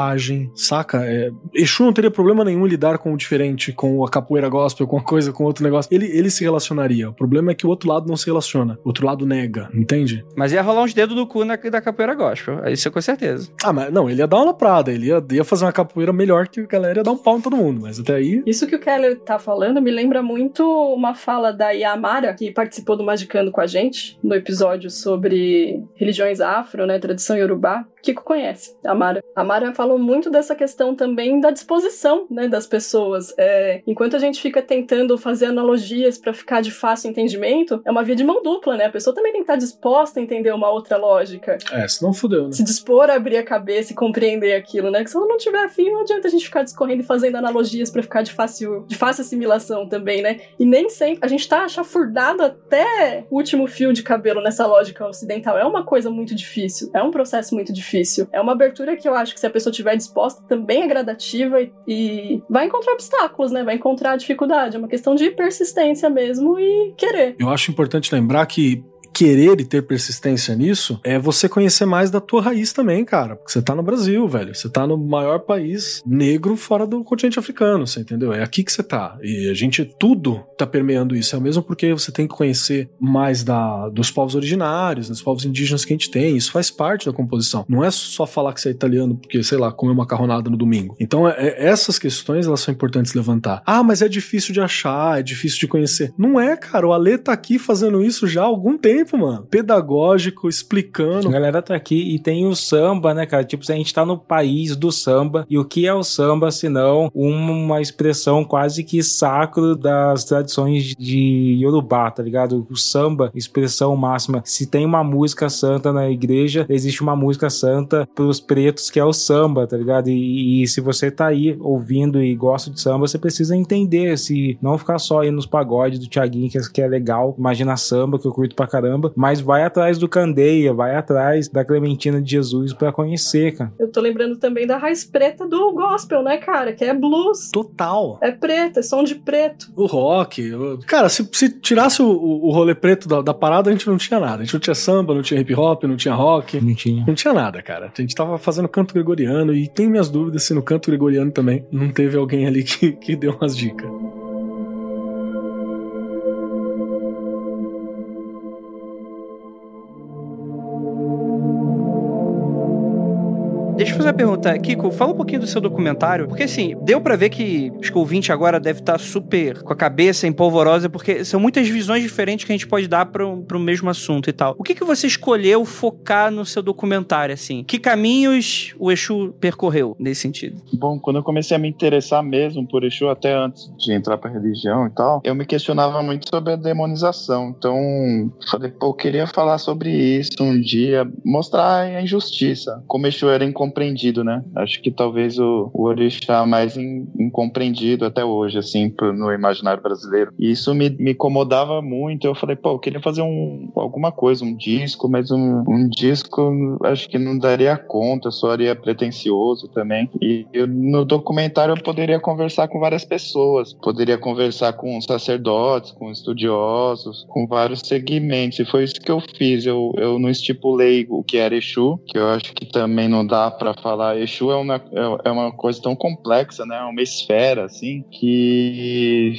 saca? É... Exu não teria problema nenhum em lidar com o diferente, com a capoeira gospel, com uma coisa, com outro negócio. Ele, ele se relacionaria. O problema é que o outro lado não se relaciona. O outro lado nega, entende? Mas ia rolar uns dedos do cu na, da capoeira gospel. Isso é com certeza. Ah, mas não, ele ia dar uma laprada, ele ia, ia fazer uma capoeira melhor que a galera ia dar um pau em todo mundo, mas até aí. Isso que o Keller tá falando me lembra muito uma fala da Yamara, que participou do Magicando com a gente, no episódio sobre religiões afro, né, tradição yorubá. Kiko conhece, a Mara. A Mara falou muito dessa questão também da disposição né, das pessoas. É, enquanto a gente fica tentando fazer analogias para ficar de fácil entendimento, é uma via de mão dupla, né? A pessoa também tem que estar disposta a entender uma outra lógica. É, senão fudeu, né? Se dispor a abrir a cabeça e compreender aquilo, né? Que se ela não tiver afim, não adianta a gente ficar discorrendo e fazendo analogias para ficar de fácil, de fácil assimilação também, né? E nem sempre. A gente tá chafurdado até o último fio de cabelo nessa lógica ocidental. É uma coisa muito difícil. É um processo muito difícil. É uma abertura que eu acho que se a pessoa estiver disposta, também é gradativa e, e vai encontrar obstáculos, né? Vai encontrar dificuldade. É uma questão de persistência mesmo e querer. Eu acho importante lembrar que querer e ter persistência nisso é você conhecer mais da tua raiz também, cara. Porque você tá no Brasil, velho. Você tá no maior país negro fora do continente africano, você entendeu? É aqui que você tá. E a gente, tudo tá permeando isso. É o mesmo porque você tem que conhecer mais da, dos povos originários, dos povos indígenas que a gente tem. Isso faz parte da composição. Não é só falar que você é italiano porque, sei lá, comeu macarronada no domingo. Então, é, é, essas questões, elas são importantes levantar. Ah, mas é difícil de achar, é difícil de conhecer. Não é, cara. O Ale tá aqui fazendo isso já há algum tempo tempo, mano. Pedagógico, explicando. A galera tá aqui e tem o samba, né, cara? Tipo, a gente tá no país do samba. E o que é o samba, senão uma expressão quase que sacro das tradições de Yorubá, tá ligado? O samba, expressão máxima. Se tem uma música santa na igreja, existe uma música santa pros pretos que é o samba, tá ligado? E, e se você tá aí ouvindo e gosta de samba, você precisa entender, se não ficar só aí nos pagodes do Thiaguinho, que é, é legal. Imagina samba, que eu curto pra caramba caramba, mas vai atrás do Candeia, vai atrás da Clementina de Jesus para conhecer, cara. Eu tô lembrando também da raiz preta do gospel, né, cara? Que é blues. Total. É preto, é som de preto. O rock. Cara, se, se tirasse o, o rolê preto da, da, parada, a gente não tinha nada. A gente não tinha samba, não tinha hip hop, não tinha rock. Não tinha. Não tinha nada, cara. A gente tava fazendo canto gregoriano e tem minhas dúvidas se no canto gregoriano também não teve alguém ali que, que deu umas dicas. Pergunta. Kiko, fala um pouquinho do seu documentário, porque assim, deu para ver que acho que o ouvinte agora deve estar tá super com a cabeça empolvorosa, porque são muitas visões diferentes que a gente pode dar para o mesmo assunto e tal. O que, que você escolheu focar no seu documentário, assim? Que caminhos o Exu percorreu nesse sentido? Bom, quando eu comecei a me interessar mesmo por Exu, até antes de entrar pra religião e tal, eu me questionava muito sobre a demonização. Então, falei, pô, eu queria falar sobre isso um dia, mostrar a injustiça, como Exu era incompreendido né? Acho que talvez o, o orixá mais in, incompreendido até hoje, assim, pro, no imaginário brasileiro. E isso me, me incomodava muito. Eu falei, pô, eu queria fazer um, alguma coisa, um disco, mas um, um disco acho que não daria conta, soaria pretencioso também. E eu, no documentário eu poderia conversar com várias pessoas, poderia conversar com sacerdotes, com estudiosos, com vários segmentos. E foi isso que eu fiz. Eu, eu não estipulei o que era Exu, que eu acho que também não dá para falar. Exu é uma, é, é uma coisa tão complexa, né? Uma esfera, assim, que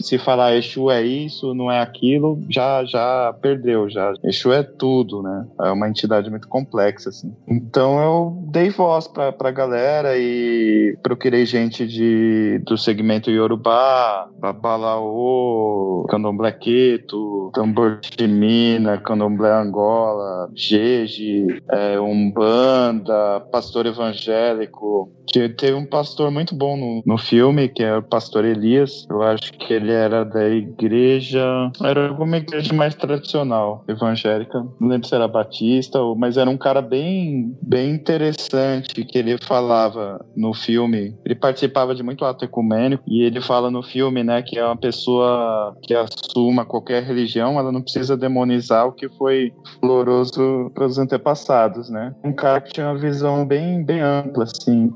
se falar Exu é isso, não é aquilo, já, já perdeu, já. Exu é tudo, né? É uma entidade muito complexa, assim. Então eu dei voz pra, pra galera e procurei gente de, do segmento Yorubá, Babalaô, Candomblé Queto, Tambor de Mina, Candomblé Angola, Jeje, é, Umbanda, pastor evangélico. Teve um pastor muito bom no, no filme, que é o pastor Elias. Eu acho que ele era da igreja. Era alguma igreja mais tradicional, evangélica. Não lembro se era batista, mas era um cara bem, bem interessante que ele falava no filme. Ele participava de muito ato ecumênico e ele fala no filme, né, que é uma pessoa que assuma qualquer religião, ela não precisa demonizar o que foi doloroso para os antepassados, né? Um cara que tinha uma visão bem, bem ampla, assim.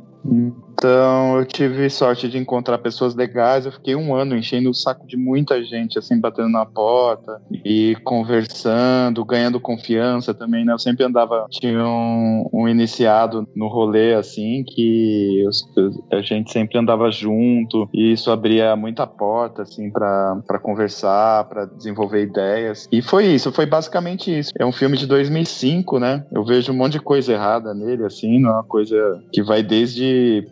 Então eu tive sorte de encontrar pessoas legais. Eu fiquei um ano enchendo o saco de muita gente, assim, batendo na porta e conversando, ganhando confiança também, né? Eu sempre andava, tinha um, um iniciado no rolê, assim, que eu, a gente sempre andava junto e isso abria muita porta, assim, para conversar, para desenvolver ideias. E foi isso, foi basicamente isso. É um filme de 2005, né? Eu vejo um monte de coisa errada nele, assim, não é uma coisa que vai desde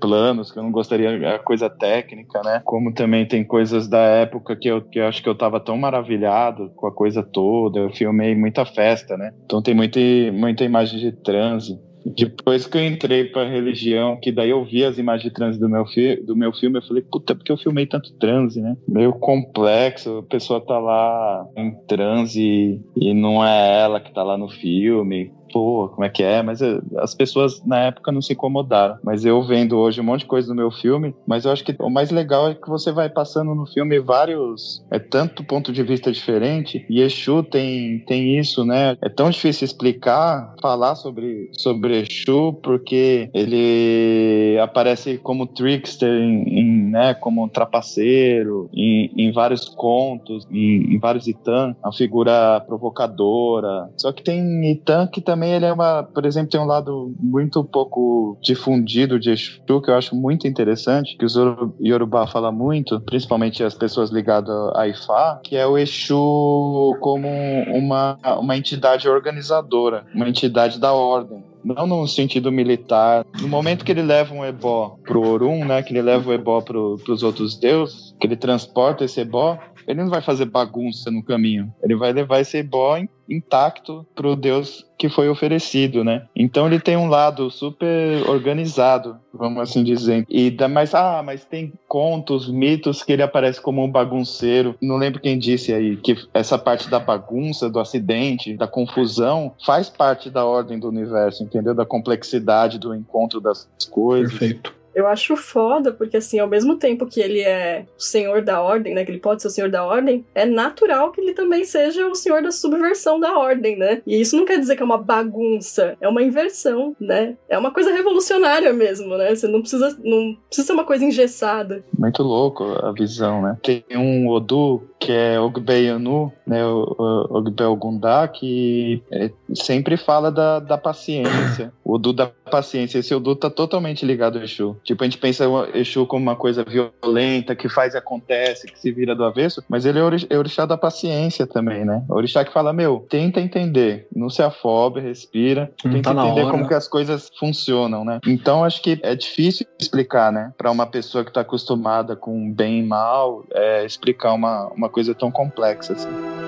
que eu não gostaria, é coisa técnica, né? Como também tem coisas da época que eu, que eu acho que eu tava tão maravilhado com a coisa toda, eu filmei muita festa, né? Então tem muita, muita imagem de transe. Depois que eu entrei pra religião, que daí eu vi as imagens de transe do meu, fi do meu filme, eu falei, puta, porque eu filmei tanto transe, né? Meio complexo, a pessoa tá lá em transe e não é ela que tá lá no filme pô, como é que é? Mas eh, as pessoas na época não se incomodaram. Mas eu vendo hoje um monte de coisa no meu filme, mas eu acho que o mais legal é que você vai passando no filme vários. É tanto ponto de vista diferente. E Exu tem, tem isso, né? É tão difícil explicar, falar sobre, sobre Exu, porque ele aparece como trickster, em, em né? Como um trapaceiro, em, em vários contos, em, em vários Itan, a figura provocadora. Só que tem Itan que também também ele é uma, por exemplo, tem um lado muito pouco difundido de Exu que eu acho muito interessante, que os Yorubá fala muito, principalmente as pessoas ligadas a Ifá, que é o Exu como uma, uma entidade organizadora, uma entidade da ordem não no sentido militar. No momento que ele leva um ebó pro Orum, né, que ele leva o ebó pro, pros outros deuses, que ele transporta esse ebó, ele não vai fazer bagunça no caminho. Ele vai levar esse ebó intacto pro Deus que foi oferecido, né? Então ele tem um lado super organizado, vamos assim dizer. E dá mais, ah, mas tem contos, mitos que ele aparece como um bagunceiro. Não lembro quem disse aí que essa parte da bagunça, do acidente, da confusão, faz parte da ordem do universo, entendeu? Da complexidade do encontro das coisas. Perfeito. Eu acho foda, porque assim, ao mesmo tempo que ele é o senhor da ordem, né? Que ele pode ser o senhor da ordem, é natural que ele também seja o senhor da subversão da ordem, né? E isso não quer dizer que é uma bagunça, é uma inversão, né? É uma coisa revolucionária mesmo, né? Você não precisa, não precisa ser uma coisa engessada. Muito louco a visão, né? Tem um Odu que é Ogbeyanu, né, o Ogbe Ogundá, que é, sempre fala da, da paciência. O Odu da paciência. Esse Odu tá totalmente ligado ao Exu. Tipo, a gente pensa o Exu como uma coisa violenta, que faz e acontece, que se vira do avesso, mas ele é o é orixá da paciência também, né? O orixá que fala, meu, tenta entender, não se afobe, respira, Não tenta tá entender como que as coisas funcionam, né? Então, acho que é difícil explicar, né? Pra uma pessoa que tá acostumada com bem e mal, é, explicar uma, uma coisa tão complexa assim.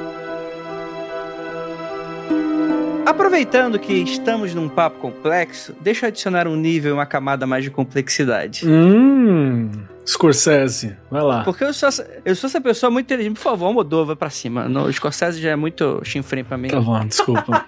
Aproveitando que estamos num papo complexo, deixa eu adicionar um nível, uma camada mais de complexidade. Hum. Scorsese, vai lá. Porque eu sou, essa- eu sou essa pessoa muito inteligente. Por favor, Moldova pra cima. No, o Scorsese já é muito chinfrim pra mim. Tá bom, desculpa.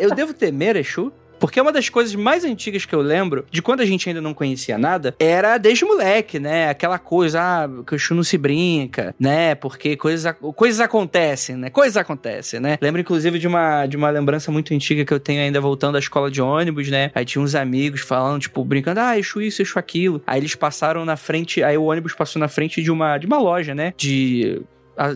Eu devo temer Exu? Porque uma das coisas mais antigas que eu lembro, de quando a gente ainda não conhecia nada, era desde moleque, né? Aquela coisa, ah, o Exu não se brinca, né? Porque coisas, coisas acontecem, né? Coisas acontecem, né? Lembro, inclusive, de uma, de uma lembrança muito antiga que eu tenho ainda voltando da escola de ônibus, né? Aí tinha uns amigos falando, tipo, brincando, ah, Exu isso, Exu aquilo. Aí eles passaram na frente, aí o ônibus passou na frente de uma, de uma loja, né? De,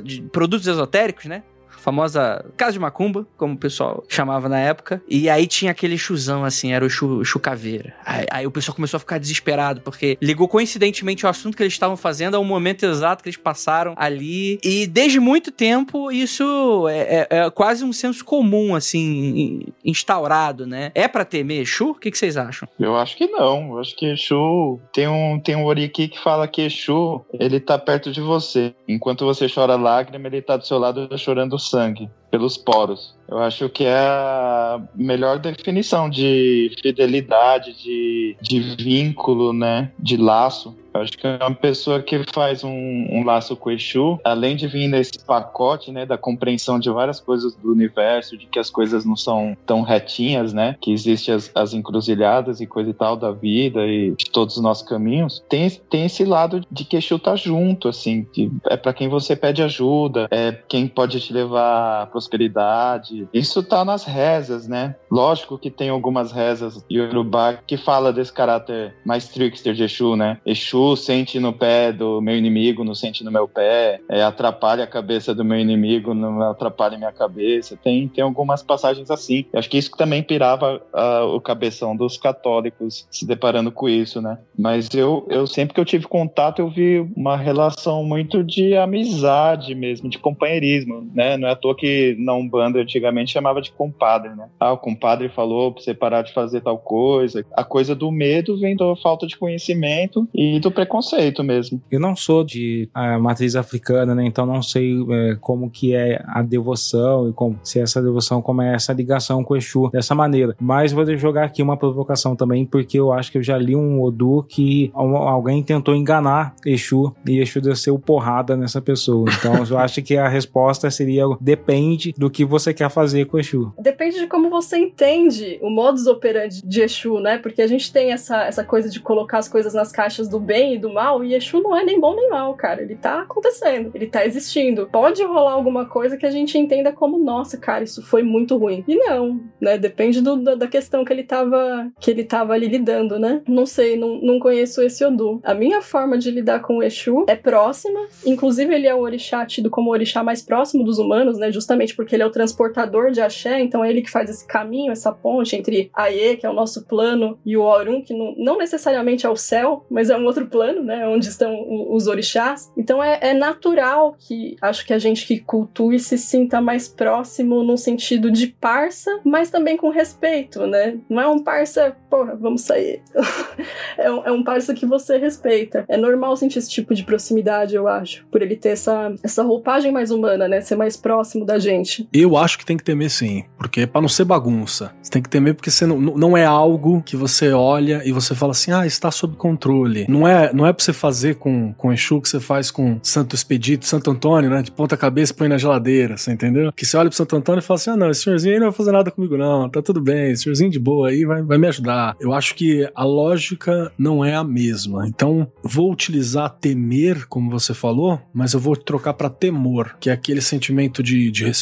de produtos esotéricos, né? Famosa Casa de Macumba, como o pessoal chamava na época. E aí tinha aquele chuzão, assim, era o chu, chu caveira. Aí, aí o pessoal começou a ficar desesperado, porque ligou coincidentemente o assunto que eles estavam fazendo ao momento exato que eles passaram ali. E desde muito tempo, isso é, é- é quase um senso comum, assim, instaurado, né? É pra temer Exu? O que, que vocês acham? Eu acho que não. Eu acho que Exu tem um tem um oriki que fala que Exu ele tá perto de você. Enquanto você chora lágrima, ele tá do seu lado chorando sangue pelos poros. Eu acho que é a melhor definição de fidelidade, de, de vínculo, né? De laço. Eu acho que é uma pessoa que faz um, um laço com Exu, além de vir nesse pacote, né, da compreensão de várias coisas do universo, de que as coisas não são tão retinhas, né, que existem as, as encruzilhadas e coisa e tal da vida e de todos os nossos caminhos, tem, tem esse lado de que Exu tá junto, assim, é para quem você pede ajuda, é quem pode te levar à prosperidade. Isso tá nas rezas, né? Lógico que tem algumas rezas Yorubá que fala desse caráter mais trickster de Exu, né? Exu sente no pé do meu inimigo, não sente no meu pé, é, atrapalha a cabeça do meu inimigo, não atrapalha minha cabeça. Tem, tem algumas passagens assim. Eu acho que isso também pirava ah, o cabeção dos católicos se deparando com isso, né? Mas eu, eu sempre que eu tive contato, eu vi uma relação muito de amizade mesmo, de companheirismo, né? Não é à toa que que na Umbanda antigamente chamava de compadre, né? Ah, o compadre falou pra você parar de fazer tal coisa. A coisa do medo vem da falta de conhecimento e do preconceito mesmo. Eu não sou de a matriz africana, né? Então não sei é, como que é a devoção e como se essa devoção, como é essa ligação com o Exu dessa maneira. Mas vou jogar aqui uma provocação também, porque eu acho que eu já li um Odu que alguém tentou enganar Exu e Exu desceu porrada nessa pessoa. Então eu acho que a resposta seria depende do que você quer fazer com o Exu. Depende de como você entende o modus operandi de Exu, né? Porque a gente tem essa, essa coisa de colocar as coisas nas caixas do bem e do mal, e Exu não é nem bom nem mal, cara. Ele tá acontecendo, ele tá existindo. Pode rolar alguma coisa que a gente entenda como, nossa, cara, isso foi muito ruim. E não, né? Depende do, da, da questão que ele tava que ele tava ali lidando, né? Não sei, não, não conheço esse Odu. A minha forma de lidar com o Exu é próxima, inclusive ele é o orixá tido como o orixá mais próximo dos humanos, né? Justamente porque ele é o transportador de axé, então é ele que faz esse caminho, essa ponte entre Aie, que é o nosso plano, e o Orun, que não, não necessariamente é o céu, mas é um outro plano, né? Onde estão os orixás. Então é, é natural que acho que a gente que cultue se sinta mais próximo no sentido de parça, mas também com respeito, né? Não é um parça, porra, vamos sair. *laughs* é, um, é um parça que você respeita. É normal sentir esse tipo de proximidade, eu acho, por ele ter essa, essa roupagem mais humana, né? Ser mais próximo da gente. Eu acho que tem que temer sim, porque pra não ser bagunça. Você tem que temer porque você não, não é algo que você olha e você fala assim, ah, está sob controle. Não é, não é pra você fazer com, com Exu que você faz com Santo Expedito, Santo Antônio, né? De ponta cabeça põe na geladeira, você entendeu? Que você olha pro Santo Antônio e fala assim, ah, não, esse senhorzinho aí não vai fazer nada comigo não, tá tudo bem, esse senhorzinho de boa aí vai, vai me ajudar. Eu acho que a lógica não é a mesma. Então, vou utilizar temer, como você falou, mas eu vou trocar para temor, que é aquele sentimento de, de respeito,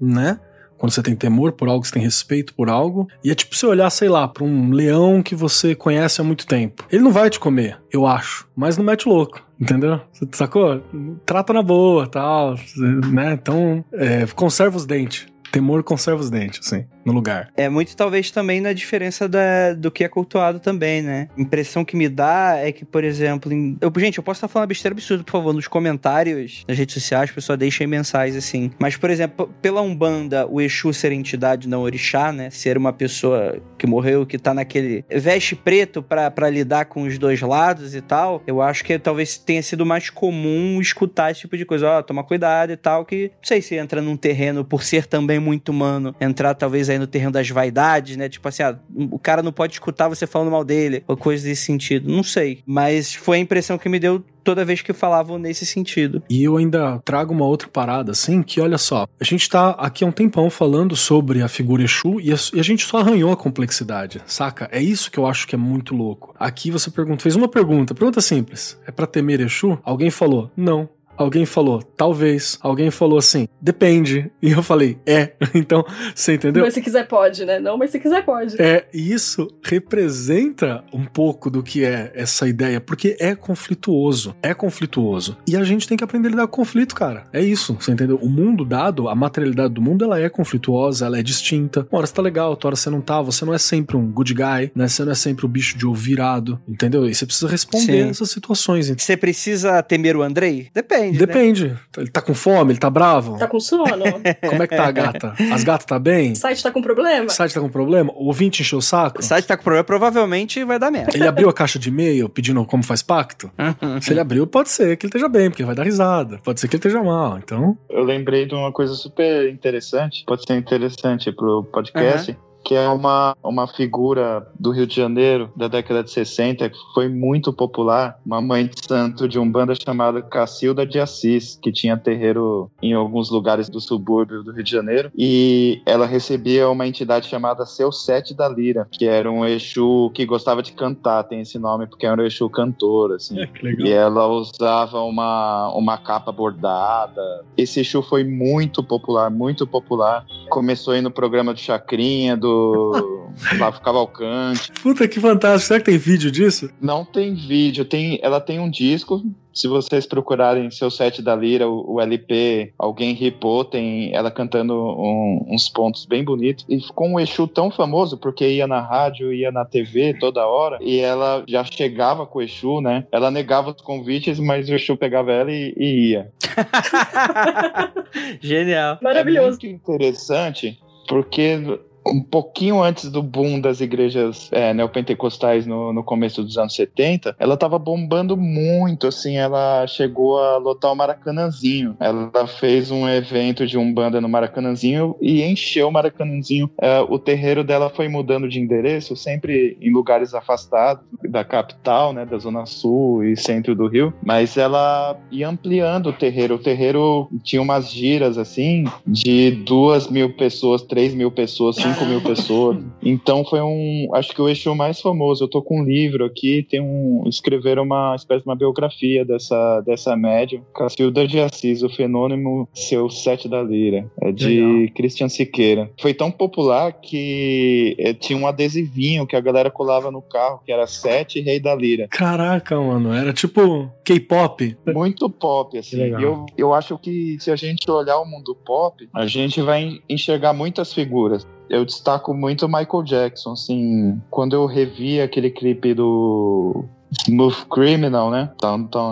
né? quando você tem temor por algo, você tem respeito por algo. E é tipo você olhar, sei lá, pra um leão que você conhece há muito tempo. Ele não vai te comer, eu acho, mas não mete louco. Entendeu? Você sacou? Trata na boa, tal, né? Então, é, conserva os dentes. Temor conserva os dentes, assim no lugar. É muito talvez também na diferença da, do que é cultuado também, né? Impressão que me dá é que, por exemplo, em... eu, gente, eu posso estar falando besteira absurda, por favor, nos comentários nas redes sociais, a pessoa deixa mensais assim. Mas, por exemplo, pela Umbanda, o Exu ser entidade não orixá, né? Ser uma pessoa que morreu, que tá naquele veste preto para lidar com os dois lados e tal, eu acho que talvez tenha sido mais comum escutar esse tipo de coisa. Ó, oh, toma cuidado e tal, que não sei se entra num terreno, por ser também muito humano, entrar talvez aí no terreno das vaidades, né? Tipo assim, ah, o cara não pode escutar você falando mal dele, ou coisa desse sentido. Não sei. Mas foi a impressão que me deu toda vez que falavam nesse sentido. E eu ainda trago uma outra parada, assim, que olha só, a gente tá aqui há um tempão falando sobre a figura Exu e a, e a, gente só arranhou a complexidade, saca? É isso que eu acho que é muito louco. Aqui você pergunta, fez uma pergunta, pergunta simples, é para temer Exu? Alguém falou, não. Alguém falou, talvez. Alguém falou assim, depende. E eu falei, é. *laughs* Então, você entendeu? Mas se quiser pode, né? Não, mas se quiser pode. É, e isso representa um pouco do que é essa ideia, porque é conflituoso. É conflituoso. E a gente tem que aprender a lidar com conflito, cara. É isso, você entendeu? O mundo dado, a materialidade do mundo, ela é conflituosa, ela é distinta. Uma hora você tá legal, outra hora você não tá. Você não é sempre um good guy, né? Você não é sempre o bicho de ouvirado, entendeu? E você precisa responder Sim. essas situações. Você precisa temer o Andrei? Depende. Depende. Depende. Né? Ele tá com fome? Ele tá bravo? Tá com sono? *laughs* Como é que tá a gata? As gatas tá bem? O site tá com problema? O site tá com problema? O ouvinte encheu o saco? O site tá com problema, provavelmente vai dar merda. Ele abriu a caixa de e-mail pedindo como faz pacto? *laughs* Se ele abriu, pode ser que ele esteja bem, porque ele vai dar risada. Pode ser que ele esteja mal, então... Eu lembrei de uma coisa super interessante, pode ser interessante pro podcast. Uhum que é uma, uma figura do Rio de Janeiro da década de 60 que foi muito popular, uma mãe de santo de um banda chamada Cacilda de Assis, que tinha terreiro em alguns lugares do subúrbio do Rio de Janeiro, e ela recebia uma entidade chamada Seu Sete da Lira, que era um Exu que gostava de cantar, tem esse nome porque era um Exu cantor, assim. É, e ela usava uma, uma capa bordada. Esse Exu foi muito popular, muito popular. Começou aí no programa de Chacrinha, do *laughs* Flávio Cavalcante. Puta que fantástico. Será que tem vídeo disso? Não tem vídeo. Tem, ela tem um disco Se vocês procurarem seu set da Lira, o, o LP, alguém ripou, tem ela cantando um- uns pontos bem bonitos. E ficou um Exu tão famoso, porque ia na rádio, ia na TV toda hora, e ela já chegava com o Exu, né? Ela negava os convites, mas o Exu pegava ela e, e ia. *laughs* Genial. Maravilhoso. É muito interessante, porque um pouquinho antes do boom das igrejas é, neopentecostais no, no começo dos anos 70, ela tava bombando muito, assim, ela chegou a lotar o Maracanãzinho. Ela fez um evento de Umbanda no Maracanãzinho e encheu o Maracanãzinho. É, o terreiro dela foi mudando de endereço, sempre em lugares afastados da capital, né, da zona sul e centro do Rio, mas ela ia ampliando o terreiro. O terreiro tinha umas giras, assim, de duas mil pessoas, três mil pessoas, cinco mil pessoas. Então foi um, acho que o Exu mais famoso. Eu tô com um livro aqui, tem um, escreveram uma espécie de uma biografia dessa, dessa médium, Cacilda de Assis, o fenômeno Seu Sete da Lira, é de Legal. Christian Siqueira. Foi tão popular que eh, tinha um adesivinho que a galera colava no carro, que era Sete Rei da Lira. Caraca, mano, era tipo K-pop. Muito pop, assim. Legal. Eu, eu acho que se a gente olhar o mundo pop, a gente vai enxergar muitas figuras. Eu destaco muito Michael Jackson, assim, quando eu revi aquele clipe do Smooth Criminal, né?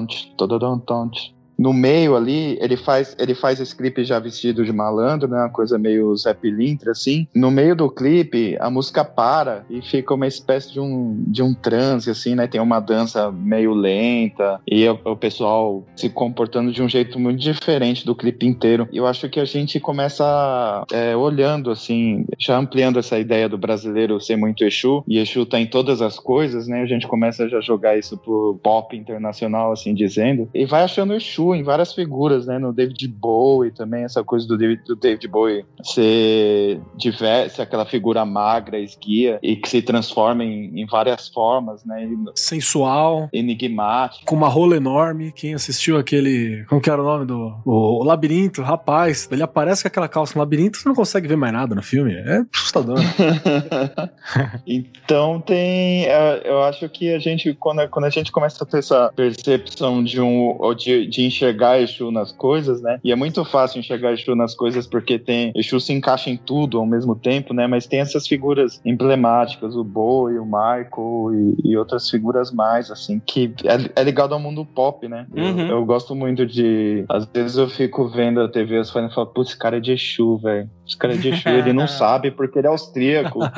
Tch, tododom, tom, tch. No meio ali, ele faz, ele faz esse clipe já vestido de malandro, né? Uma coisa meio Zé Pilintra, assim. No meio do clipe, a música para e fica uma espécie de um, de um transe, assim, né? Tem uma dança meio lenta e o, o pessoal se comportando de um jeito muito diferente do clipe inteiro. E eu acho que a gente começa é, olhando, assim, já ampliando essa ideia do brasileiro ser muito Exu, e Exu tá em todas as coisas, né? A gente começa já a jogar isso pro pop internacional, assim dizendo, e vai achando Exu em várias figuras, né? No David Bowie também, essa coisa do David, do David Bowie ser diversa, aquela figura magra, esguia, e que se transforma em, em várias formas, né? Sensual, Enigmático. com uma rola enorme. Quem assistiu aquele. Como que era o nome do. O, o Labirinto, rapaz. Ele aparece com aquela calça no labirinto, você não consegue ver mais nada no filme. É assustador. *laughs* então tem. é, Eu acho que a gente, quando, a- quando a gente começa a ter essa percepção de um de, de enxergar Exu nas coisas, né? E é muito fácil enxergar Exu nas coisas porque tem. Exu se encaixa em tudo ao mesmo tempo, né? Mas tem essas figuras emblemáticas, o Bowie, o Michael e, e outras figuras mais, assim, que é, é ligado ao mundo pop, né? Eu- Uhum. Eu, gosto muito de. Às vezes eu fico vendo a TV, fãs falam, putz, esse cara é de Exu, velho. Esse cara é de Exu, ele não *laughs* sabe porque ele é austríaco. *laughs*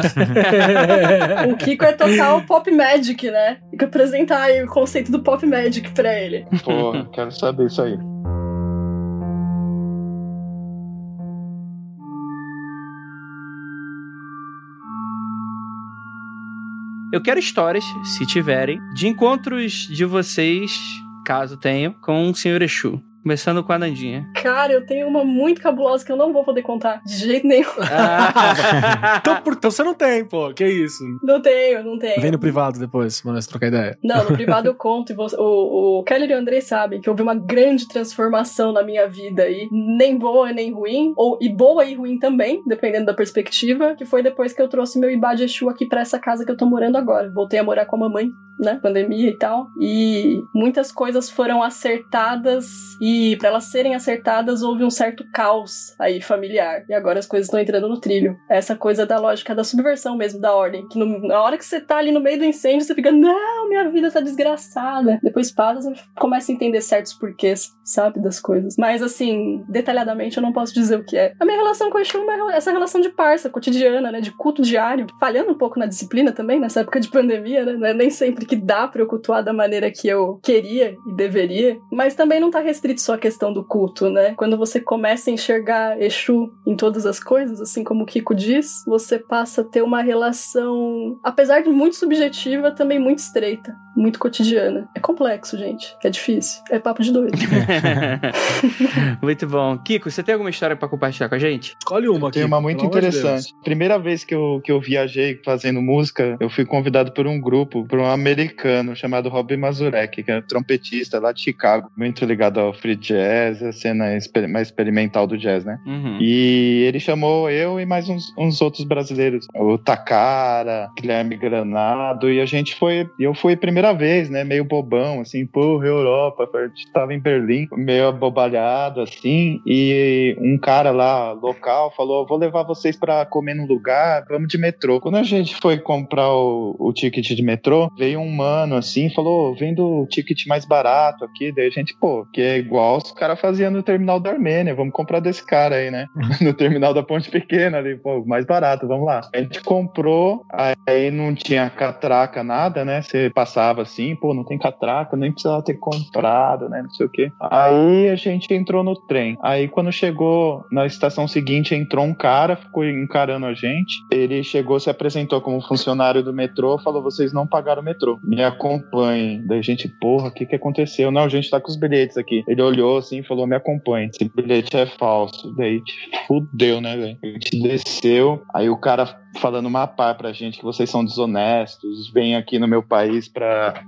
O Kiko é total pop magic, né? Tem que apresentar aí o conceito do pop magic pra ele. Pô, quero saber isso aí. Eu quero histórias, se tiverem, de encontros de vocês, caso tenham, com o Senhor Exu. Começando com a Nandinha. Cara, eu tenho uma muito cabulosa que eu não vou poder contar de jeito nenhum. *laughs* então, por- então você não tem, pô. Que isso? Não tenho, não tenho. Vem no privado depois, nós trocar ideia. Não, no privado eu *laughs* conto. E você- o, o Keller e o Andrei sabem que houve uma grande transformação na minha vida aí. Nem boa, nem ruim. Ou, e boa e ruim também, dependendo da perspectiva. Que foi depois que eu trouxe meu Ibá de Exu aqui pra essa casa que eu tô morando agora. Voltei a morar com a mamãe, né? Pandemia e tal. E muitas coisas foram acertadas. E pra elas serem acertadas, houve um certo caos aí familiar. E agora as coisas estão entrando no trilho. Essa coisa da lógica da subversão mesmo, da ordem. Que no- na hora que você tá ali no meio do incêndio, você fica, não, minha vida tá desgraçada. Depois passa, você começa a entender certos porquês, sabe, das coisas. Mas assim, detalhadamente eu não posso dizer o que é. A minha relação com o Exu é essa relação de parça, cotidiana, né, de culto diário. Falhando um pouco na disciplina também, nessa época de pandemia, né, não é nem sempre que dá pra eu cultuar da maneira que eu queria e deveria. Mas também não tá restrito só à questão do culto, né? Quando você começa a enxergar Exu em todas as coisas, assim como o Kiko diz, você passa a ter uma relação, apesar de muito subjetiva, também muito estreita, muito cotidiana. É complexo, gente. É difícil. É papo de doido. *laughs* muito bom. Kiko, você tem alguma história pra compartilhar com a gente? Escolhe uma Tem uma muito interessante. Primeira vez que eu, que eu viajei fazendo música, eu fui convidado por um grupo, por um americano chamado Robbie Mazurek, que é trompetista lá de Chicago, muito ligado ao free jazz, a cena exper- mais experimental do jazz, né? Uhum. E ele chamou eu e mais uns, uns outros brasileiros, o Takara, Guilherme Granado, e a gente foi, eu fui a primeira vez, né? Meio bobão, assim, porra, Europa, a gente tava em Berlim, meio abobalhado, assim, e um cara lá, local, falou: vou levar vocês pra comer num lugar, vamos de metrô. Quando a gente foi comprar o, o ticket de metrô, veio um mano assim, falou: vendo o ticket mais barato aqui, daí a gente, pô, que é igual os caras faziam no terminal da Armênia, vamos comprar desse cara aí, né? *laughs* no terminal da Ponte Pequena ali, pô, mais barato, vamos lá. A gente comprou, aí não tinha catraca, nada, né? Você passava assim, pô, não tem catraca, nem precisava ter comprado, né? Não sei o quê. Aí a gente entrou no trem. Aí quando chegou na estação seguinte, entrou um cara, ficou encarando a gente. Ele chegou, se apresentou como funcionário do metrô, falou: vocês não pagaram o metrô. Me acompanhem. Daí a gente, porra, o que que aconteceu? Não, a gente tá com os bilhetes aqui. Ele olhou assim e falou: me acompanhe. Esse bilhete é falso. Daí fudeu, né, velho? A gente desceu. Aí o cara falando uma par pra gente que vocês são desonestos, vêm aqui no meu país pra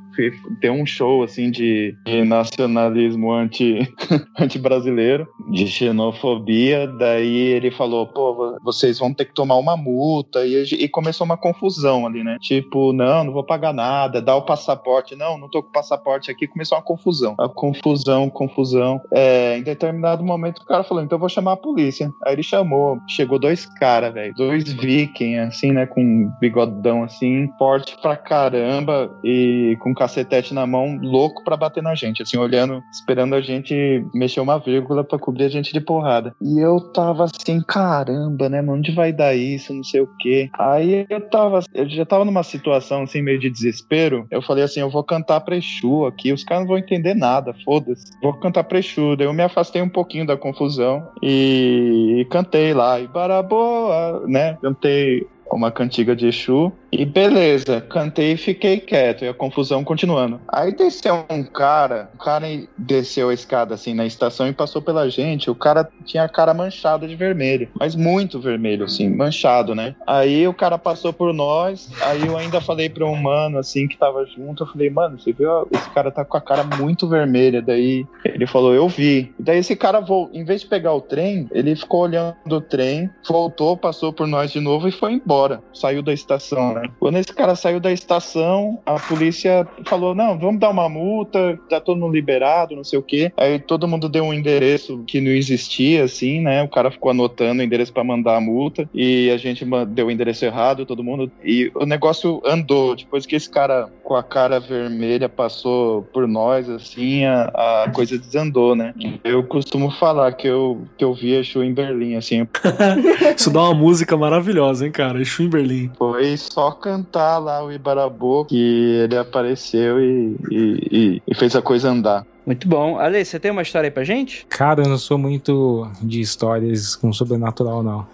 ter um show assim de, de nacionalismo anti, *laughs* anti-brasileiro, de xenofobia. Daí ele falou: pô, vocês vão ter que tomar uma multa. E, e começou uma confusão ali, né? Tipo, não, não vou pagar nada, dá o passaporte. Não, não tô com passaporte aqui. Começou uma confusão. A confusão, confusão. É, em determinado momento o cara falou: então eu vou chamar a polícia. Aí ele chamou, chegou dois caras, velho, dois vikings, assim, né? Com bigodão assim, forte pra caramba e com cacetete na mão, louco pra bater na gente, assim, olhando, esperando a gente mexer uma vírgula pra cobrir a gente de porrada. E eu tava assim, caramba, né, mano, onde vai dar isso, não sei o quê. Aí eu tava, eu já tava numa situação, assim, meio de desespero. Eu falei assim, eu vou cantar pra Exu aqui, os caras não vão entender nada, foda-se. Vou cantar pra Exu. Daí eu me afastei um pouquinho da confusão e, e cantei lá, e baraboa, né, cantei uma cantiga de Exu. E beleza, cantei e fiquei quieto, e a confusão continuando. Aí desceu um cara, o cara desceu a escada assim na estação e passou pela gente. O cara tinha a cara manchada de vermelho, mas muito vermelho, assim, manchado, né? Aí o cara passou por nós, aí eu ainda falei pra um mano assim que tava junto, eu falei, mano, você viu? Esse cara tá com a cara muito vermelha. Daí ele falou, eu vi. Daí esse cara, em vez de pegar o trem, ele ficou olhando o trem, voltou, passou por nós de novo e foi embora. Saiu da estação, né? Quando esse cara saiu da estação, a polícia falou: não, vamos dar uma multa, tá todo mundo liberado, não sei o quê. Aí todo mundo deu um endereço que não existia, assim, né? O cara ficou anotando o endereço para mandar a multa e a gente deu o endereço errado, todo mundo. E o negócio andou. Depois que esse cara com a cara vermelha passou por nós, assim, a, a coisa desandou, né? Eu costumo falar que eu, que eu vi Exu em Berlim, assim. *laughs* Isso dá uma música maravilhosa, hein, cara? Exu em Berlim. Foi só cantar lá o Ibarabô que ele apareceu e, e, e fez a coisa andar. Muito bom. Ale, você tem uma história aí pra gente? Cara, eu não sou muito de histórias com sobrenatural, não.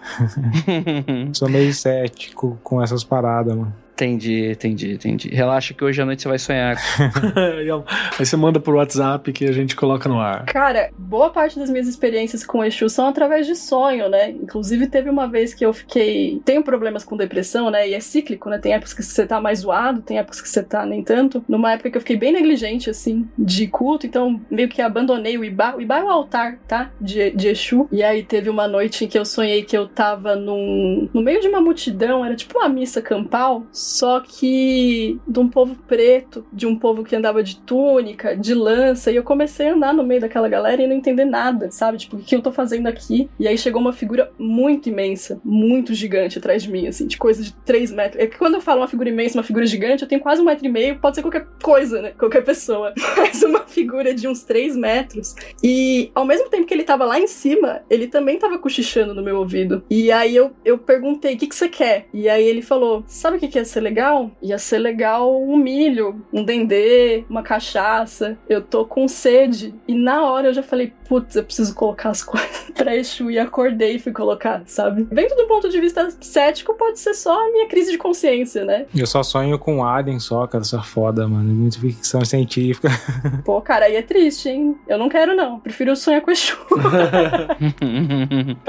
*laughs* sou meio cético com essas paradas, mano. Entendi, entendi, entendi. Relaxa que hoje à noite você vai sonhar. *laughs* Aí você manda por WhatsApp que a gente coloca no ar. Cara, boa parte das minhas experiências com Exu são através de sonho, né? Inclusive, teve uma vez que eu fiquei. Tenho problemas com depressão, né? E é cíclico, né? Tem épocas que você tá mais zoado, tem épocas que você tá nem tanto. Numa época que eu fiquei bem negligente, assim, de culto, então meio que abandonei o Ibá. O Ibá é o altar, tá? De, de Exu. E aí teve uma noite em que eu sonhei que eu tava num, no meio de uma multidão, era tipo uma missa campal só que de um povo preto, de um povo que andava de túnica, de lança, e eu comecei a andar no meio daquela galera e não entender nada, sabe? Tipo, o que eu tô fazendo aqui? E aí chegou uma figura muito imensa, muito gigante atrás de mim, assim, de coisa de 3 metros. É que quando eu falo uma figura imensa, uma figura gigante, eu tenho quase um metro e meio, pode ser qualquer coisa, né? Qualquer pessoa. *laughs* Mas uma figura de uns 3 metros. E ao mesmo tempo que ele tava lá em cima, ele também tava cochichando no meu ouvido. E aí eu, eu perguntei, o que, que você quer? E aí ele falou, sabe o que, que é ser legal? Ia ser legal um milho, um dendê, uma cachaça. Eu tô com sede. E na hora eu já falei, putz, eu preciso colocar as *laughs* coisas pra Exu. E acordei e fui colocar, sabe? Vendo do ponto de vista cético, pode ser só a minha crise de consciência, né? Eu só sonho com Alien só, cara. Isso é foda, mano. Muito ficção científica. *laughs* Pô, cara, aí é triste, hein? Eu não quero, não. Prefiro sonhar com Exu. *laughs*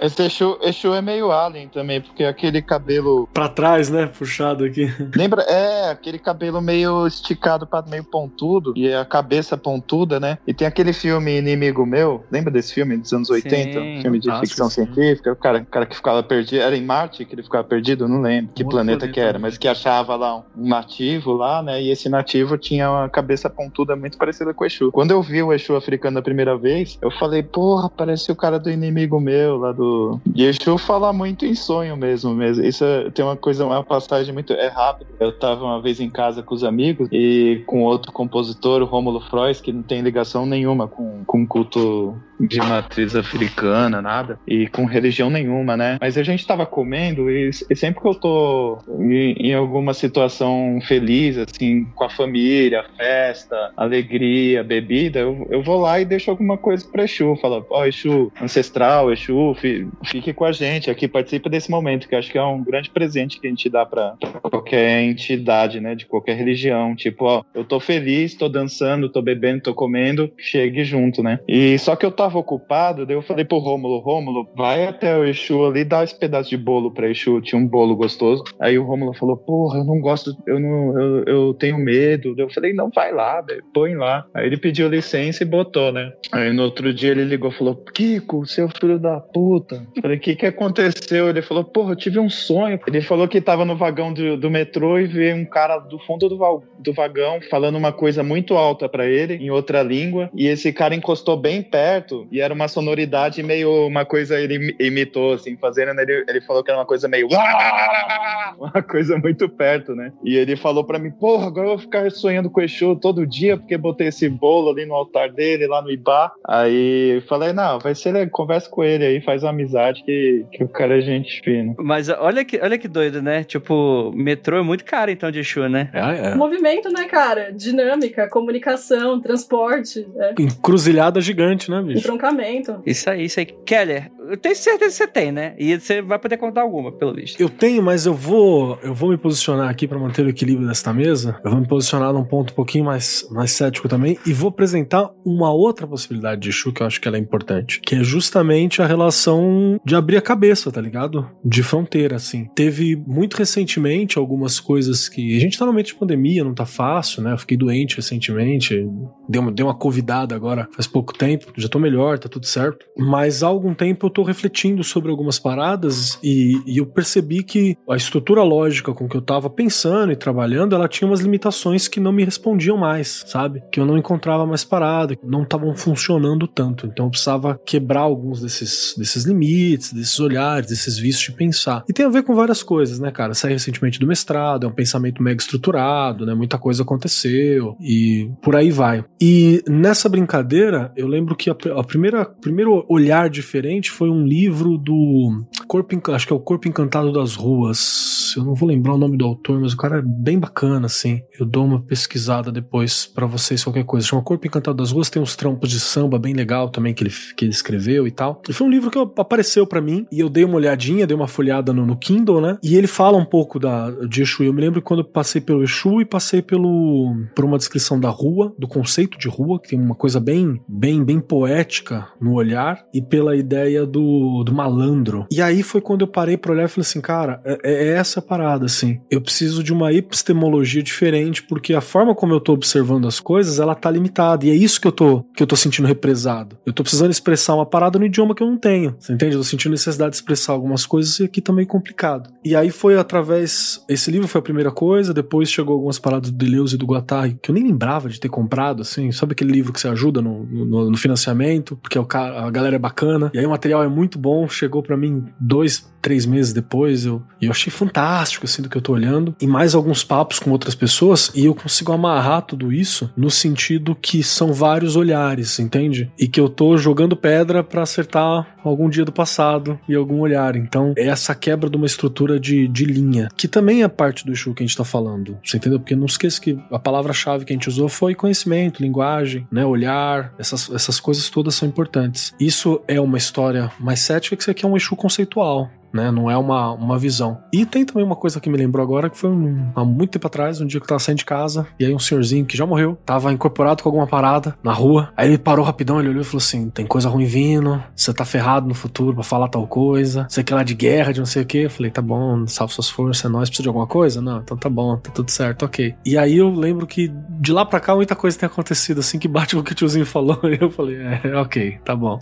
Esse Exu, Exu é meio Alien também, porque aquele cabelo... Pra trás, né? Puxado aqui. *laughs* Lembra? É, aquele cabelo meio esticado para meio pontudo e a cabeça pontuda, né? E tem aquele filme Inimigo Meu, lembra desse filme dos anos 80? Sim, filme de ficção sim. científica. O cara, o cara que ficava perdido, era em Marte que ele ficava perdido, não lembro que planeta que era, mas que achava lá um um nativo lá, né? E esse nativo tinha uma cabeça pontuda muito parecida com o Exu. Quando eu vi o Exu africano a primeira vez, eu falei, porra, parece o cara do inimigo meu lá do. E Exu fala muito em sonho mesmo, mesmo. Isso é- tem uma coisa, uma passagem muito. É rápido. Eu tava uma vez em casa com os amigos e com outro compositor, o Rômulo Frois, que não tem ligação nenhuma com, com culto de matriz africana, nada, e com religião nenhuma, né? Mas a gente tava comendo e, e sempre que eu tô em, em alguma situação feliz, assim, com a família, festa, alegria, bebida, eu, eu vou lá e deixo alguma coisa pra Exu. Falo, ó, Exu ancestral, Exu, fi- fique com a gente aqui, participe desse momento, que acho que é um grande presente que a gente dá pra, pra qualquer entidade, né, de qualquer religião. Tipo, ó, eu tô feliz, tô dançando, tô bebendo, tô comendo, chegue junto, né? E só que eu tava ocupado, daí eu falei pro Rômulo, Rômulo, vai até o Exu ali, dá esse pedaço de bolo pra Exu, tinha um bolo gostoso. Aí o Rômulo falou, porra, eu não gosto, eu não, eu, eu tenho medo. Eu falei, não, vai lá, velho, põe lá. Aí ele pediu licença e botou, né? Aí no outro dia ele ligou falou, Kiko, seu filho da puta. Eu falei, o que que aconteceu? Ele falou, porra, eu tive um sonho. Ele falou que tava no vagão do, do metrô e veio um cara do fundo do, do vagão falando uma coisa muito alta pra ele, em outra língua, e esse cara encostou bem perto e era uma sonoridade meio, uma coisa ele imi- imitou, assim, fazendo, ele, ele falou que era uma coisa meio *laughs* uma coisa muito perto, né? E ele falou pra mim, porra, agora eu vou ficar sonhando com o Exu todo dia, porque botei esse bolo ali no altar dele, lá no Ibá. Aí eu falei, não, vai ser legal, conversa com ele aí, faz uma amizade que, que o cara é gente fina. Mas olha que, olha que doido, né? Tipo, metrô é muito caro, então, de Exu, né? É, é. Movimento, né, cara? Dinâmica, comunicação, transporte, é. Encruzilhada gigante, né, bicho? entroncamento. Isso aí, isso aí. Keller, eu tenho certeza que você tem, né? E você vai poder contar alguma, pelo visto. Eu tenho, mas eu vou, eu vou me posicionar aqui pra manter o equilíbrio desta mesa. Eu vou me posicionar num ponto um pouquinho mais, mais cético também e vou apresentar uma outra possibilidade de Exu que eu acho que ela é importante, que é justamente a relação de abrir a cabeça, tá ligado? De fronteira, assim. Teve muito recentemente algumas coisas que a gente tá no momento de pandemia, não tá fácil, né? Eu fiquei doente recentemente, deu uma, deu uma convidada agora faz pouco tempo, já tô melhor, tá tudo certo. Mas há algum tempo eu tô refletindo sobre algumas paradas e, e eu percebi que a estrutura lógica com que eu tava pensando e trabalhando, ela tinha umas limitações que não me respondiam mais, sabe? Que eu não encontrava mais parada, não estavam funcionando tanto. Então eu precisava quebrar alguns desses, desses limites, desses olhares, desses vícios de pensar. E tem a ver com várias coisas, né, cara? Saí recentemente do mestrado, é um pensamento mega estruturado, né? Muita coisa aconteceu e por aí vai. E nessa brincadeira, eu lembro que a, a primeira primeiro olhar diferente foi um livro do Corpo, acho que é o Corpo Encantado das Ruas. Eu não vou lembrar o nome do autor, mas o cara é bem bacana, assim. Eu dou uma pesquisada depois pra vocês, qualquer coisa. Chama Corpo Encantado das Ruas, tem uns trampos de samba bem legal também que ele, que ele escreveu e tal. E foi um livro que apareceu pra mim e eu dei uma olhadinha, dei uma folhada no, no Kindle, né? E ele fala um pouco da, de Exu. Eu me lembro quando eu passei pelo Exu e passei pelo, por uma descrição da rua, do conceito de rua, que tem uma coisa bem, bem, bem poética no olhar, e pela ideia do, do malandro. E aí foi quando eu parei pra olhar e falei assim, cara, é, é essa a parada, assim. Eu preciso de uma epistemologia diferente, porque a forma como eu tô observando as coisas, ela tá limitada. E é isso que eu tô, que eu tô sentindo represado. Eu tô precisando expressar uma parada no idioma que eu não tenho. Você entende? Eu tô sentindo necessidade de expressar algumas coisas e aqui tá meio complicado. E aí foi através. Esse livro foi a primeira coisa, depois chegou algumas paradas do Deleuze e do Guattari, que eu nem lembrava de ter comprado, assim. Sabe aquele livro que você ajuda no, no, no financiamento, porque o cara, a galera é bacana. E aí o material é muito bom, chegou pra mim dois, três meses depois, eu, e eu achei fantástico, assim, do que eu tô olhando. E mais alguns papos com outras pessoas, e eu consigo amarrar tudo isso no sentido que são vários olhares, entende? E que eu tô jogando pedra pra acertar algum dia do passado e algum olhar. Então, é essa quebra de uma estrutura de, de linha, que também é parte do Exu que a gente tá falando. Você entendeu? Porque não esqueça que a palavra-chave que a gente usou foi conhecimento, linguagem, né? Olhar, essas, essas coisas todas são importantes. Isso é uma história mais cética que isso aqui é um Exu conceitual né? Não é uma, uma visão. E tem também uma coisa que me lembrou agora, que foi um, há muito tempo atrás, um dia que eu tava saindo de casa, e aí um senhorzinho que já morreu, tava incorporado com alguma parada na rua. Aí ele parou rapidão, ele olhou e falou assim: tem coisa ruim vindo, você tá ferrado no futuro pra falar tal coisa, você quer lá de guerra, de não sei o que. Eu falei, tá bom, salve suas forças, é nóis, precisa de alguma coisa? Não, então tá bom, tá tudo certo, ok. E aí eu lembro que de lá pra cá muita coisa tem acontecido assim que bate com o que o tiozinho falou. *laughs* E eu falei, é, ok, tá bom.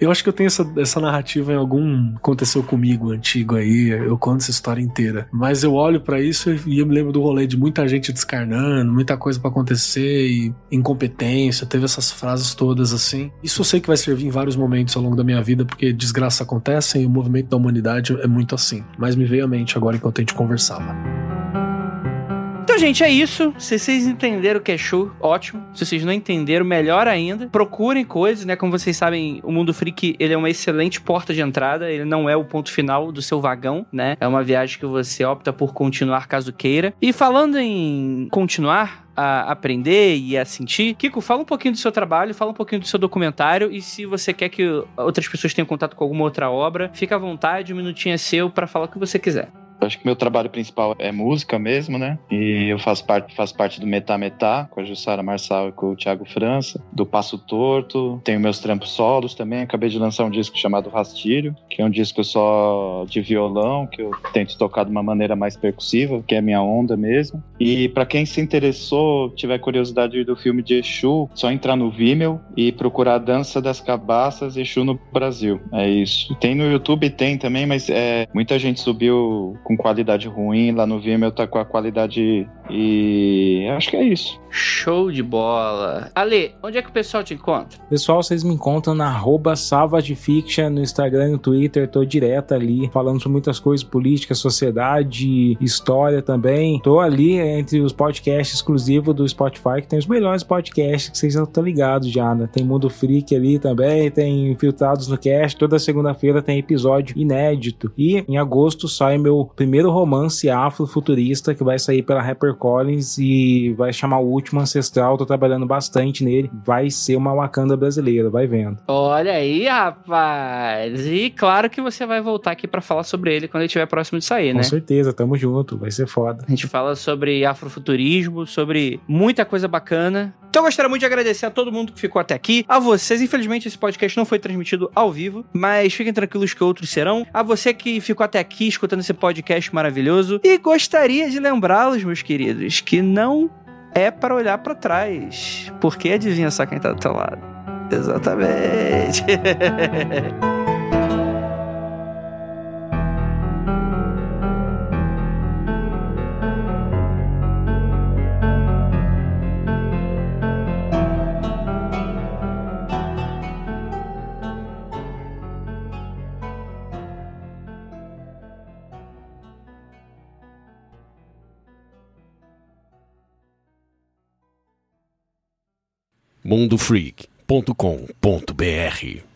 Eu acho que eu tenho essa, essa narrativa em algum aconteceu comigo antigo aí, eu conto essa história inteira. Mas eu olho para isso e eu me lembro do rolê de muita gente descarnando, muita coisa para acontecer e incompetência, teve essas frases todas assim. Isso eu sei que vai servir em vários momentos ao longo da minha vida, porque desgraças acontecem e o movimento da humanidade é muito assim. Mas me veio à mente agora enquanto a gente conversava. Então, gente, é isso. Se vocês entenderam o que é show, ótimo. Se vocês não entenderam, melhor ainda. Procurem coisas, né? Como vocês sabem, o Mundo Freak, ele é uma excelente porta de entrada. Ele não é o ponto final do seu vagão, né? É uma viagem que você opta por continuar caso queira. E falando em continuar, a aprender e a sentir. Kiko, fala um pouquinho do seu trabalho, fala um pouquinho do seu documentário e se você quer que outras pessoas tenham contato com alguma outra obra, fica à vontade, um minutinho é seu para falar o que você quiser. Acho que meu trabalho principal é música mesmo, né? E eu faço parte, faço parte do Metá Metá, com a Jussara Marçal e com o Thiago França, do Passo Torto. Tenho meus trampos solos também. Acabei de lançar um disco chamado Rastilho, que é um disco só de violão, que eu tento tocar de uma maneira mais percussiva, que é a minha onda mesmo. E para quem se interessou, tiver curiosidade do filme de Exu, só entrar no Vimeo e procurar Dança das Cabaças Exu no Brasil. É isso. Tem no YouTube, tem também, mas é, muita gente subiu com qualidade ruim, lá no Vimeo tá com a qualidade e acho que é isso. Show de bola. Ale, onde é que o pessoal te encontra? Pessoal, vocês me encontram na arroba Fiction no Instagram e no Twitter. Tô direto ali falando sobre muitas coisas, política, sociedade, história também. Tô ali entre os podcasts exclusivos do Spotify, que tem os melhores podcasts que vocês já estão ligados já, né? Tem Mundo Freak ali também, tem Infiltrados no Cast. Toda segunda-feira tem episódio inédito. E em agosto sai meu primeiro romance afrofuturista que vai sair pela Rapper Collins e vai chamar o último ancestral. Tô trabalhando bastante nele. Vai ser uma Wakanda brasileira, vai vendo. Olha aí, rapaz. E claro que você vai voltar aqui para falar sobre ele quando ele estiver próximo de sair, Com né? certeza, tamo junto, vai ser foda. A gente fala sobre afrofuturismo, sobre muita coisa bacana. Então eu gostaria muito de agradecer a todo mundo que ficou até aqui. A vocês, infelizmente esse podcast não foi transmitido ao vivo, mas fiquem tranquilos que outros serão. A você que ficou até aqui escutando esse podcast maravilhoso. E gostaria de lembrá-los, meus queridos, que não é para olhar para trás. Porque adivinha só quem tá do teu lado. Exatamente. *laughs* mundofreak.com.br